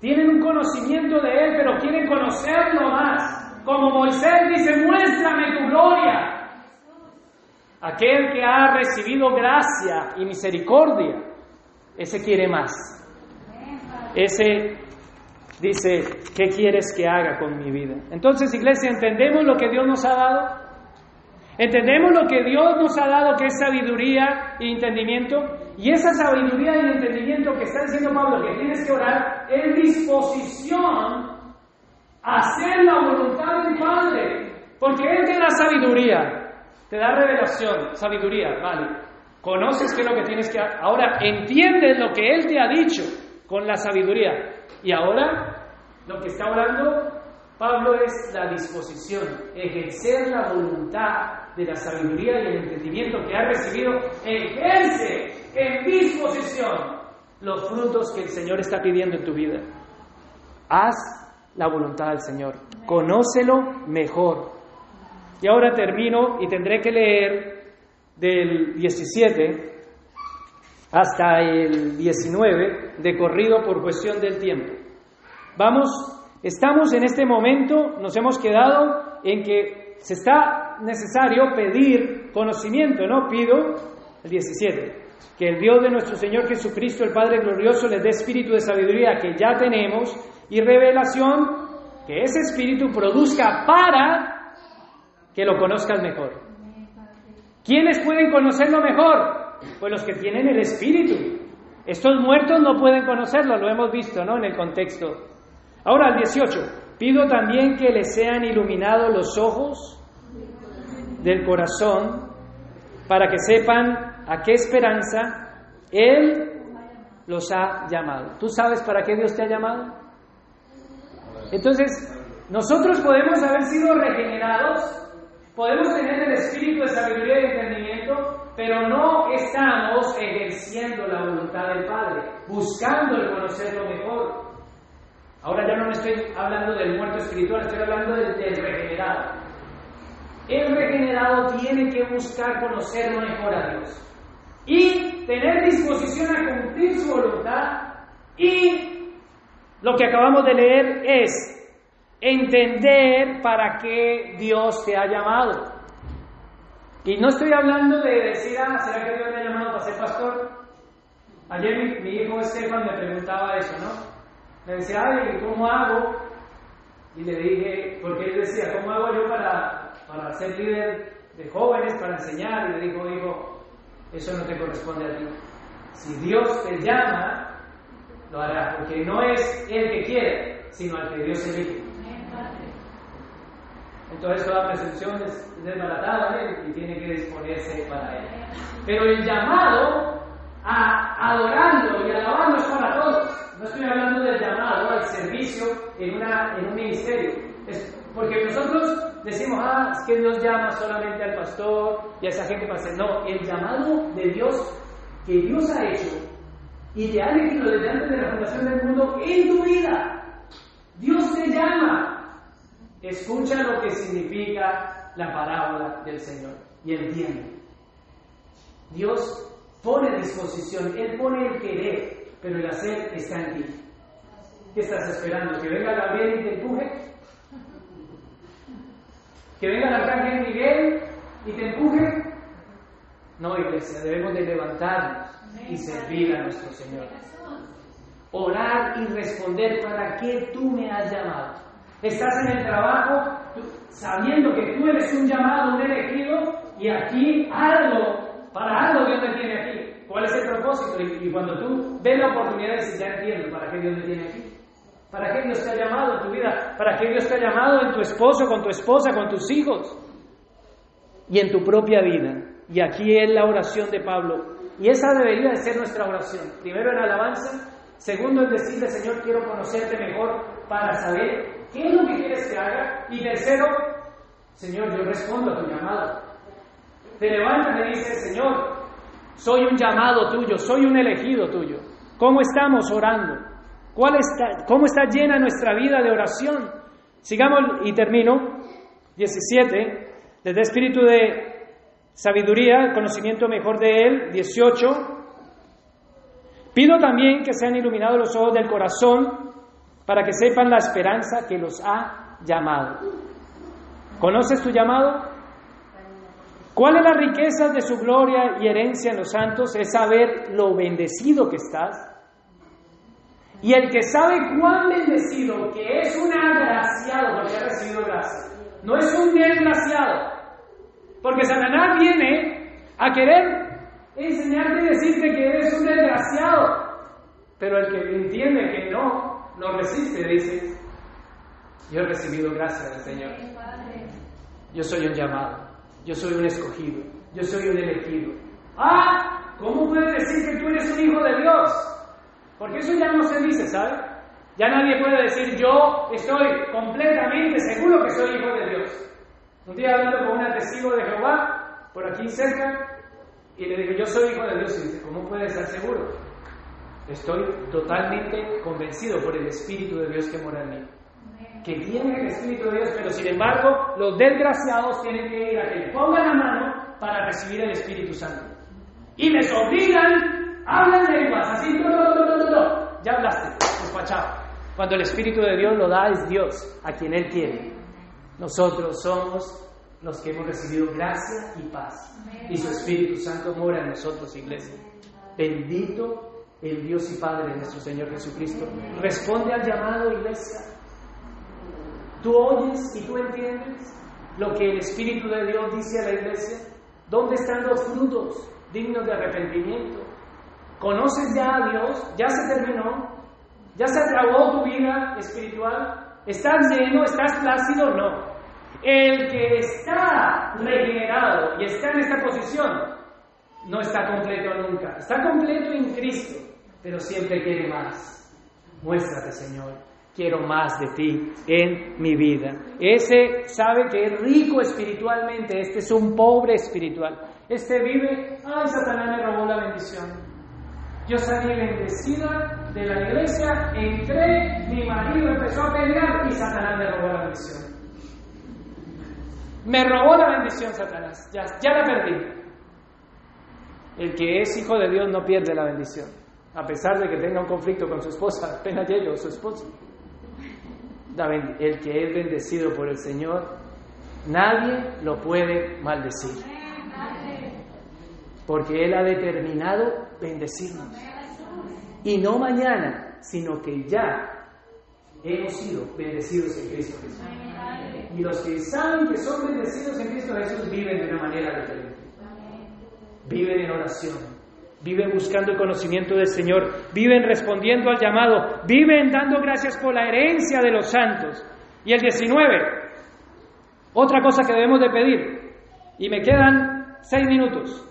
Tienen un conocimiento de Él, pero quieren conocerlo más. Como Moisés dice, muéstrame tu gloria. Aquel que ha recibido gracia y misericordia, ese quiere más. Ese dice, ¿qué quieres que haga con mi vida? Entonces, iglesia, ¿entendemos lo que Dios nos ha dado? ¿Entendemos lo que Dios nos ha dado, que es sabiduría y entendimiento? Y esa sabiduría y entendimiento que está diciendo Pablo, que tienes que orar, es disposición a hacer la voluntad del Padre. Porque Él te da sabiduría, te da revelación, sabiduría, vale. Conoces qué es lo que tienes que hacer. Ahora entiendes lo que Él te ha dicho con la sabiduría. Y ahora, lo que está hablando Pablo es la disposición, ejercer la voluntad de la sabiduría y el entendimiento que ha recibido, ejerce en disposición los frutos que el Señor está pidiendo en tu vida. Haz la voluntad del Señor, conócelo mejor. Y ahora termino y tendré que leer del 17 hasta el 19 de corrido por cuestión del tiempo. Vamos, estamos en este momento, nos hemos quedado en que se está necesario pedir conocimiento, ¿no? Pido el 17, que el Dios de nuestro Señor Jesucristo, el Padre glorioso, les dé espíritu de sabiduría que ya tenemos y revelación que ese espíritu produzca para que lo conozcan mejor. ¿Quiénes pueden conocerlo mejor? Pues los que tienen el espíritu. Estos muertos no pueden conocerlo, lo hemos visto, ¿no? En el contexto. Ahora, al 18. Pido también que les sean iluminados los ojos del corazón para que sepan a qué esperanza Él los ha llamado. ¿Tú sabes para qué Dios te ha llamado? Entonces, nosotros podemos haber sido regenerados, podemos tener el espíritu de sabiduría y entendimiento, pero no estamos ejerciendo la voluntad del Padre, buscando el conocerlo mejor. Ahora ya no me estoy hablando del muerto espiritual, estoy hablando del, del regenerado. El regenerado tiene que buscar conocerlo mejor a Dios y tener disposición a cumplir su voluntad y lo que acabamos de leer es entender para qué Dios te ha llamado. Y no estoy hablando de decir, ah, ¿será que Dios me ha llamado para ser pastor? Ayer mi, mi hijo Estefan me preguntaba eso, ¿no? Me decía, ay, ¿cómo hago? Y le dije, porque él decía, ¿cómo hago yo para, para ser líder de jóvenes, para enseñar? Y le dijo, hijo, eso no te corresponde a ti. Si Dios te llama, lo hará, porque no es el que quiere, sino al que Dios elige. Entonces toda presunción es desbaratada y tiene que disponerse para él. Pero el llamado a adorarlo y alabarlo es para todos. No estoy hablando del llamado al servicio en, una, en un ministerio. Es porque nosotros decimos, ah, es que Dios llama solamente al pastor y a esa gente para hacer. No, el llamado de Dios que Dios ha hecho y te ha elegido desde antes de la fundación del mundo en tu vida. Dios te llama. Escucha lo que significa la parábola del Señor y entiende. Dios pone disposición, Él pone el querer, pero el hacer está en ti. ¿Qué estás esperando? ¿Que venga Gabriel y te empuje? ¿Que venga el arcángel Miguel y te empuje? No, iglesia, debemos de levantarnos y servir a nuestro Señor. Orar y responder para qué tú me has llamado. Estás en el trabajo sabiendo que tú eres un llamado, un elegido, y aquí algo, para algo Dios me tiene aquí. ¿Cuál es el propósito? Y, y cuando tú ves la oportunidad, dices, ya entiendo para qué Dios me tiene aquí. ¿Para qué Dios te ha llamado en tu vida? ¿Para qué Dios te ha llamado en tu esposo, con tu esposa, con tus hijos? Y en tu propia vida. Y aquí es la oración de Pablo. Y esa debería de ser nuestra oración. Primero en alabanza, segundo en decirle, Señor, quiero conocerte mejor para saber qué es lo que quieres que haga. Y tercero, Señor, yo respondo a tu llamado. Te levantas y dices, Señor, soy un llamado tuyo, soy un elegido tuyo. ¿Cómo estamos orando? ¿Cuál está, ¿Cómo está llena nuestra vida de oración? Sigamos y termino. 17. Desde espíritu de sabiduría, conocimiento mejor de Él. 18. Pido también que sean iluminados los ojos del corazón para que sepan la esperanza que los ha llamado. ¿Conoces tu llamado? ¿Cuál es la riqueza de su gloria y herencia en los santos? Es saber lo bendecido que estás. Y el que sabe cuán bendecido, que es un agraciado porque ha recibido gracia, no es un desgraciado. Porque Satanás viene a querer enseñarte y decirte que eres un desgraciado. Pero el que entiende que no, lo resiste, dice, yo he recibido gracia del Señor. Yo soy un llamado. Yo soy un escogido, yo soy un elegido. Ah, ¿cómo puedes decir que tú eres un hijo de Dios? Porque eso ya no se dice, ¿sabe? Ya nadie puede decir yo estoy completamente seguro que soy hijo de Dios. Un día hablando con un testigo de Jehová, por aquí cerca, y le digo, yo soy hijo de Dios. Y dice, ¿cómo puedes estar seguro? Estoy totalmente convencido por el Espíritu de Dios que mora en mí que tiene el Espíritu de Dios, pero sin embargo los desgraciados tienen que ir a que le pongan la mano para recibir el Espíritu Santo. Y les obligan, hablan lenguas, así, ya hablaste, despachado. Cuando el Espíritu de Dios lo da es Dios, a quien Él quiere. Nosotros somos los que hemos recibido gracia y paz. Y su Espíritu Santo mora en nosotros, iglesia. Bendito el Dios y Padre de nuestro Señor Jesucristo. Responde al llamado, iglesia. ¿Tú oyes y tú entiendes lo que el Espíritu de Dios dice a la iglesia? ¿Dónde están los frutos dignos de arrepentimiento? ¿Conoces ya a Dios? ¿Ya se terminó? ¿Ya se acabó tu vida espiritual? ¿Estás lleno? ¿Estás plácido? No. El que está regenerado y está en esta posición no está completo nunca. Está completo en Cristo, pero siempre quiere más. Muéstrate, Señor quiero más de ti en mi vida. Ese sabe que es rico espiritualmente, este es un pobre espiritual. Este vive, ay, Satanás me robó la bendición. Yo salí bendecida de la iglesia, entré, mi marido empezó a pelear y Satanás me robó la bendición. Me robó la bendición Satanás, ya, la perdí. El que es hijo de Dios no pierde la bendición, a pesar de que tenga un conflicto con su esposa, apenas o su esposo el que es bendecido por el Señor, nadie lo puede maldecir. Porque Él ha determinado bendecirnos. Y no mañana, sino que ya hemos sido bendecidos en Cristo Jesús. Y los que saben que son bendecidos en Cristo Jesús viven de una manera diferente. Viven en oración, viven buscando el conocimiento del Señor, viven respondiendo al llamado, viven dando gracias por la herencia de los santos. Y el 19, otra cosa que debemos de pedir, y me quedan seis minutos.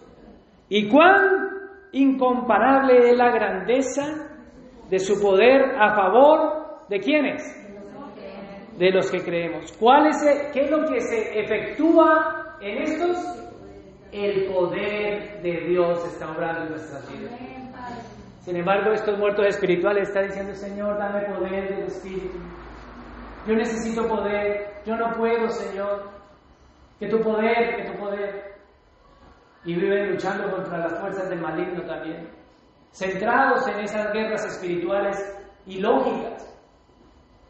¿Y cuán incomparable es la grandeza de su poder a favor de quienes? De los que creemos. ¿Cuál es ¿Qué es lo que se efectúa en estos? El poder de Dios está obrando en nuestras vidas. Sin embargo, estos muertos espirituales están diciendo, Señor, dame poder del Espíritu. Yo necesito poder, yo no puedo, Señor. Que tu poder, que tu poder. Y viven luchando contra las fuerzas del maligno también. Centrados en esas guerras espirituales y lógicas.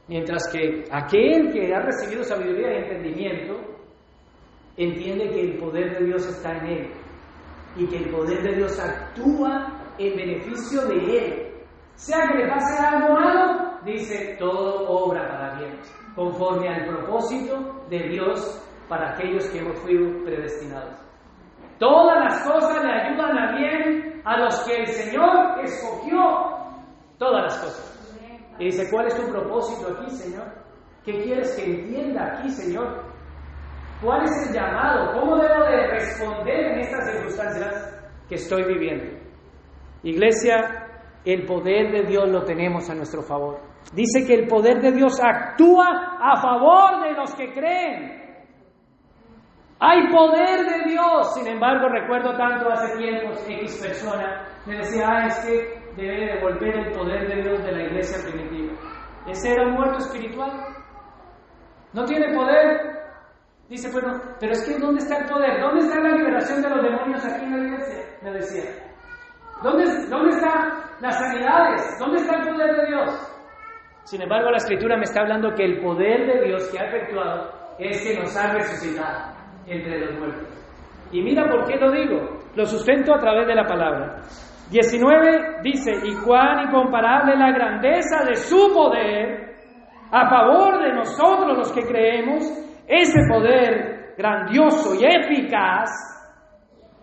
Mientras que aquel que ha recibido sabiduría y entendimiento entiende que el poder de Dios está en él y que el poder de Dios actúa en beneficio de él. Sea que le pase algo malo, dice, todo obra para bien, conforme al propósito de Dios para aquellos que hemos sido predestinados. Todas las cosas le ayudan a bien a los que el Señor escogió. Todas las cosas. Y dice, ¿cuál es tu propósito aquí, Señor? ¿Qué quieres que entienda aquí, Señor? ¿Cuál es el llamado? ¿Cómo debo de responder en estas circunstancias que estoy viviendo? Iglesia, el poder de Dios lo tenemos a nuestro favor. Dice que el poder de Dios actúa a favor de los que creen. Hay poder de Dios. Sin embargo, recuerdo tanto hace tiempos X persona me decía, ah, es que debe devolver el poder de Dios de la iglesia primitiva. Ese era un muerto espiritual. No tiene poder. Dice, bueno, pero es que ¿dónde está el poder? ¿Dónde está la liberación de los demonios aquí en la iglesia? Me decía. ¿Dónde, dónde están las sanidades? ¿Dónde está el poder de Dios? Sin embargo, la escritura me está hablando que el poder de Dios que ha efectuado es que nos ha resucitado entre los muertos. Y mira por qué lo digo. Lo sustento a través de la palabra. 19 dice, y cuán incomparable la grandeza de su poder a favor de nosotros los que creemos, ese poder grandioso y eficaz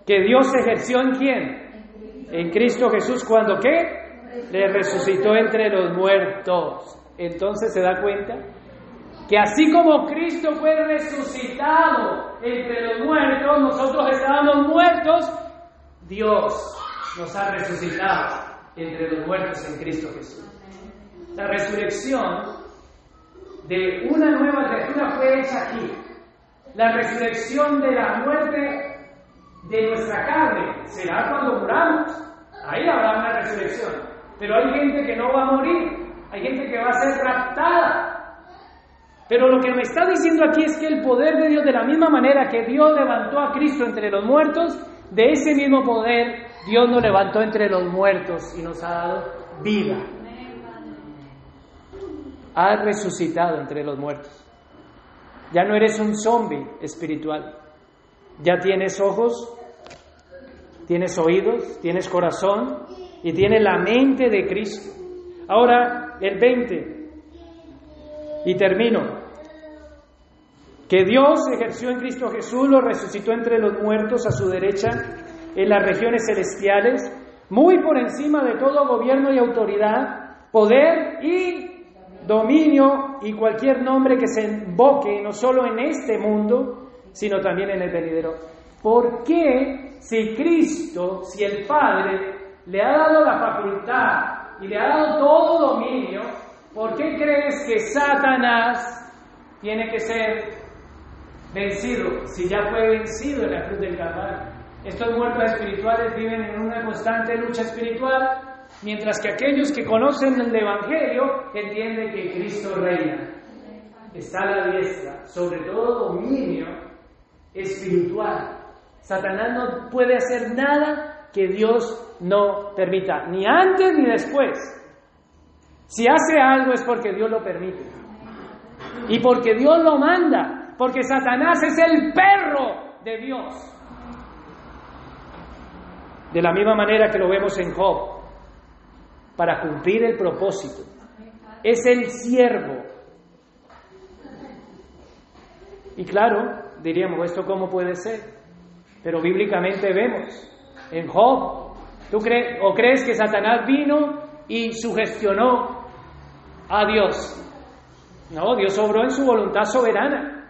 que Dios ejerció en quién? En Cristo Jesús cuando qué? Le resucitó entre los muertos. Entonces se da cuenta que así como Cristo fue resucitado entre los muertos, nosotros estábamos muertos, Dios nos ha resucitado entre los muertos en Cristo Jesús. La resurrección de una nueva criatura fue hecha aquí. La resurrección de la muerte de nuestra carne será cuando muramos. Ahí habrá una resurrección. Pero hay gente que no va a morir. Hay gente que va a ser raptada. Pero lo que me está diciendo aquí es que el poder de Dios, de la misma manera que Dios levantó a Cristo entre los muertos, de ese mismo poder Dios nos levantó entre los muertos y nos ha dado vida. Ha resucitado entre los muertos. Ya no eres un zombie espiritual. Ya tienes ojos, tienes oídos, tienes corazón y tienes la mente de Cristo. Ahora, el 20. Y termino. Que Dios ejerció en Cristo Jesús, lo resucitó entre los muertos a su derecha en las regiones celestiales, muy por encima de todo gobierno y autoridad, poder y dominio y cualquier nombre que se invoque no solo en este mundo, sino también en el venidero. ¿Por qué si Cristo, si el Padre le ha dado la facultad y le ha dado todo dominio, ¿por qué crees que Satanás tiene que ser vencido si ya fue vencido en la cruz del Calvario? Estos muertos espirituales viven en una constante lucha espiritual, mientras que aquellos que conocen el Evangelio entienden que Cristo reina. Está a la diestra, sobre todo dominio espiritual. Satanás no puede hacer nada que Dios no permita, ni antes ni después. Si hace algo es porque Dios lo permite. Y porque Dios lo manda, porque Satanás es el perro de Dios. De la misma manera que lo vemos en Job, para cumplir el propósito. Es el siervo. Y claro, diríamos, ¿esto cómo puede ser? Pero bíblicamente vemos en Job, ¿tú crees o crees que Satanás vino y sugestionó a Dios? No, Dios obró en su voluntad soberana.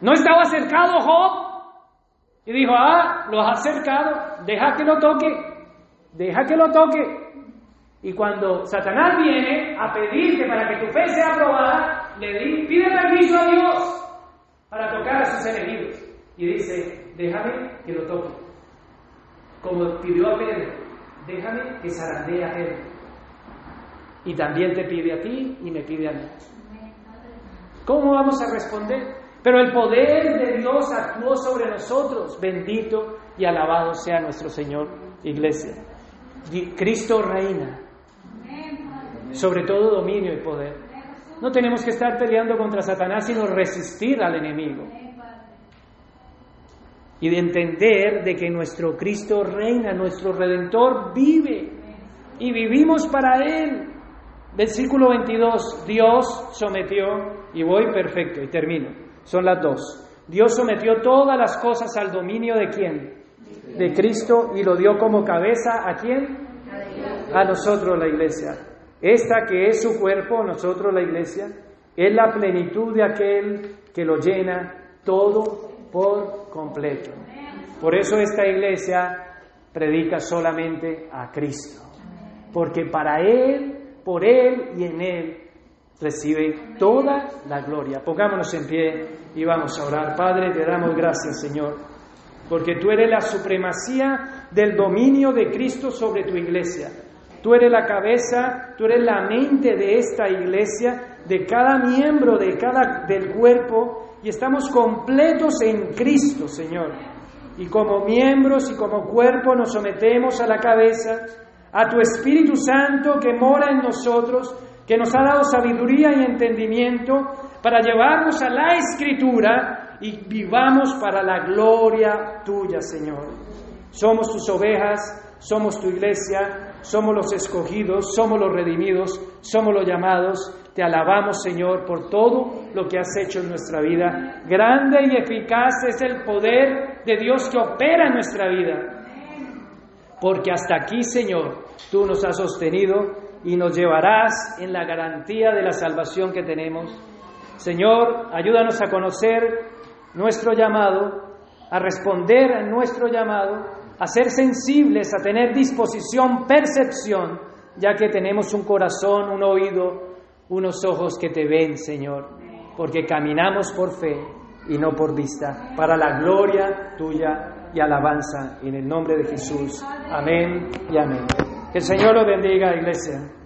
¿No estaba cercado Job? Y dijo, ah, lo has acercado, deja que lo toque, deja que lo toque. Y cuando Satanás viene a pedirte para que tu fe sea aprobada, le di, pide permiso a Dios para tocar a sus enemigos. Y dice, déjame que lo toque. Como pidió a Pedro, déjame que zarandee a Pedro. Y también te pide a ti y me pide a mí. ¿Cómo vamos a responder? Pero el poder de Dios actuó sobre nosotros. Bendito y alabado sea nuestro Señor, iglesia. Cristo reina sobre todo dominio y poder. No tenemos que estar peleando contra Satanás, sino resistir al enemigo. Y de entender de que nuestro Cristo reina, nuestro Redentor vive y vivimos para Él. Versículo 22, Dios sometió, y voy perfecto, y termino son las dos. Dios sometió todas las cosas al dominio de quién? De Cristo y lo dio como cabeza a quién? A nosotros la iglesia. Esta que es su cuerpo, nosotros la iglesia, es la plenitud de aquel que lo llena todo por completo. Por eso esta iglesia predica solamente a Cristo. Porque para Él, por Él y en Él recibe toda la gloria. Pongámonos en pie y vamos a orar. Padre, te damos gracias, Señor, porque tú eres la supremacía del dominio de Cristo sobre tu iglesia. Tú eres la cabeza, tú eres la mente de esta iglesia, de cada miembro de cada del cuerpo y estamos completos en Cristo, Señor. Y como miembros y como cuerpo nos sometemos a la cabeza, a tu Espíritu Santo que mora en nosotros, que nos ha dado sabiduría y entendimiento para llevarnos a la Escritura y vivamos para la gloria tuya, Señor. Somos tus ovejas, somos tu iglesia, somos los escogidos, somos los redimidos, somos los llamados. Te alabamos, Señor, por todo lo que has hecho en nuestra vida. Grande y eficaz es el poder de Dios que opera en nuestra vida. Porque hasta aquí, Señor, tú nos has sostenido y nos llevarás en la garantía de la salvación que tenemos. Señor, ayúdanos a conocer nuestro llamado, a responder a nuestro llamado a ser sensibles, a tener disposición, percepción, ya que tenemos un corazón, un oído, unos ojos que te ven, Señor, porque caminamos por fe y no por vista, para la gloria tuya y alabanza, en el nombre de Jesús. Amén y amén. Que el Señor lo bendiga, iglesia.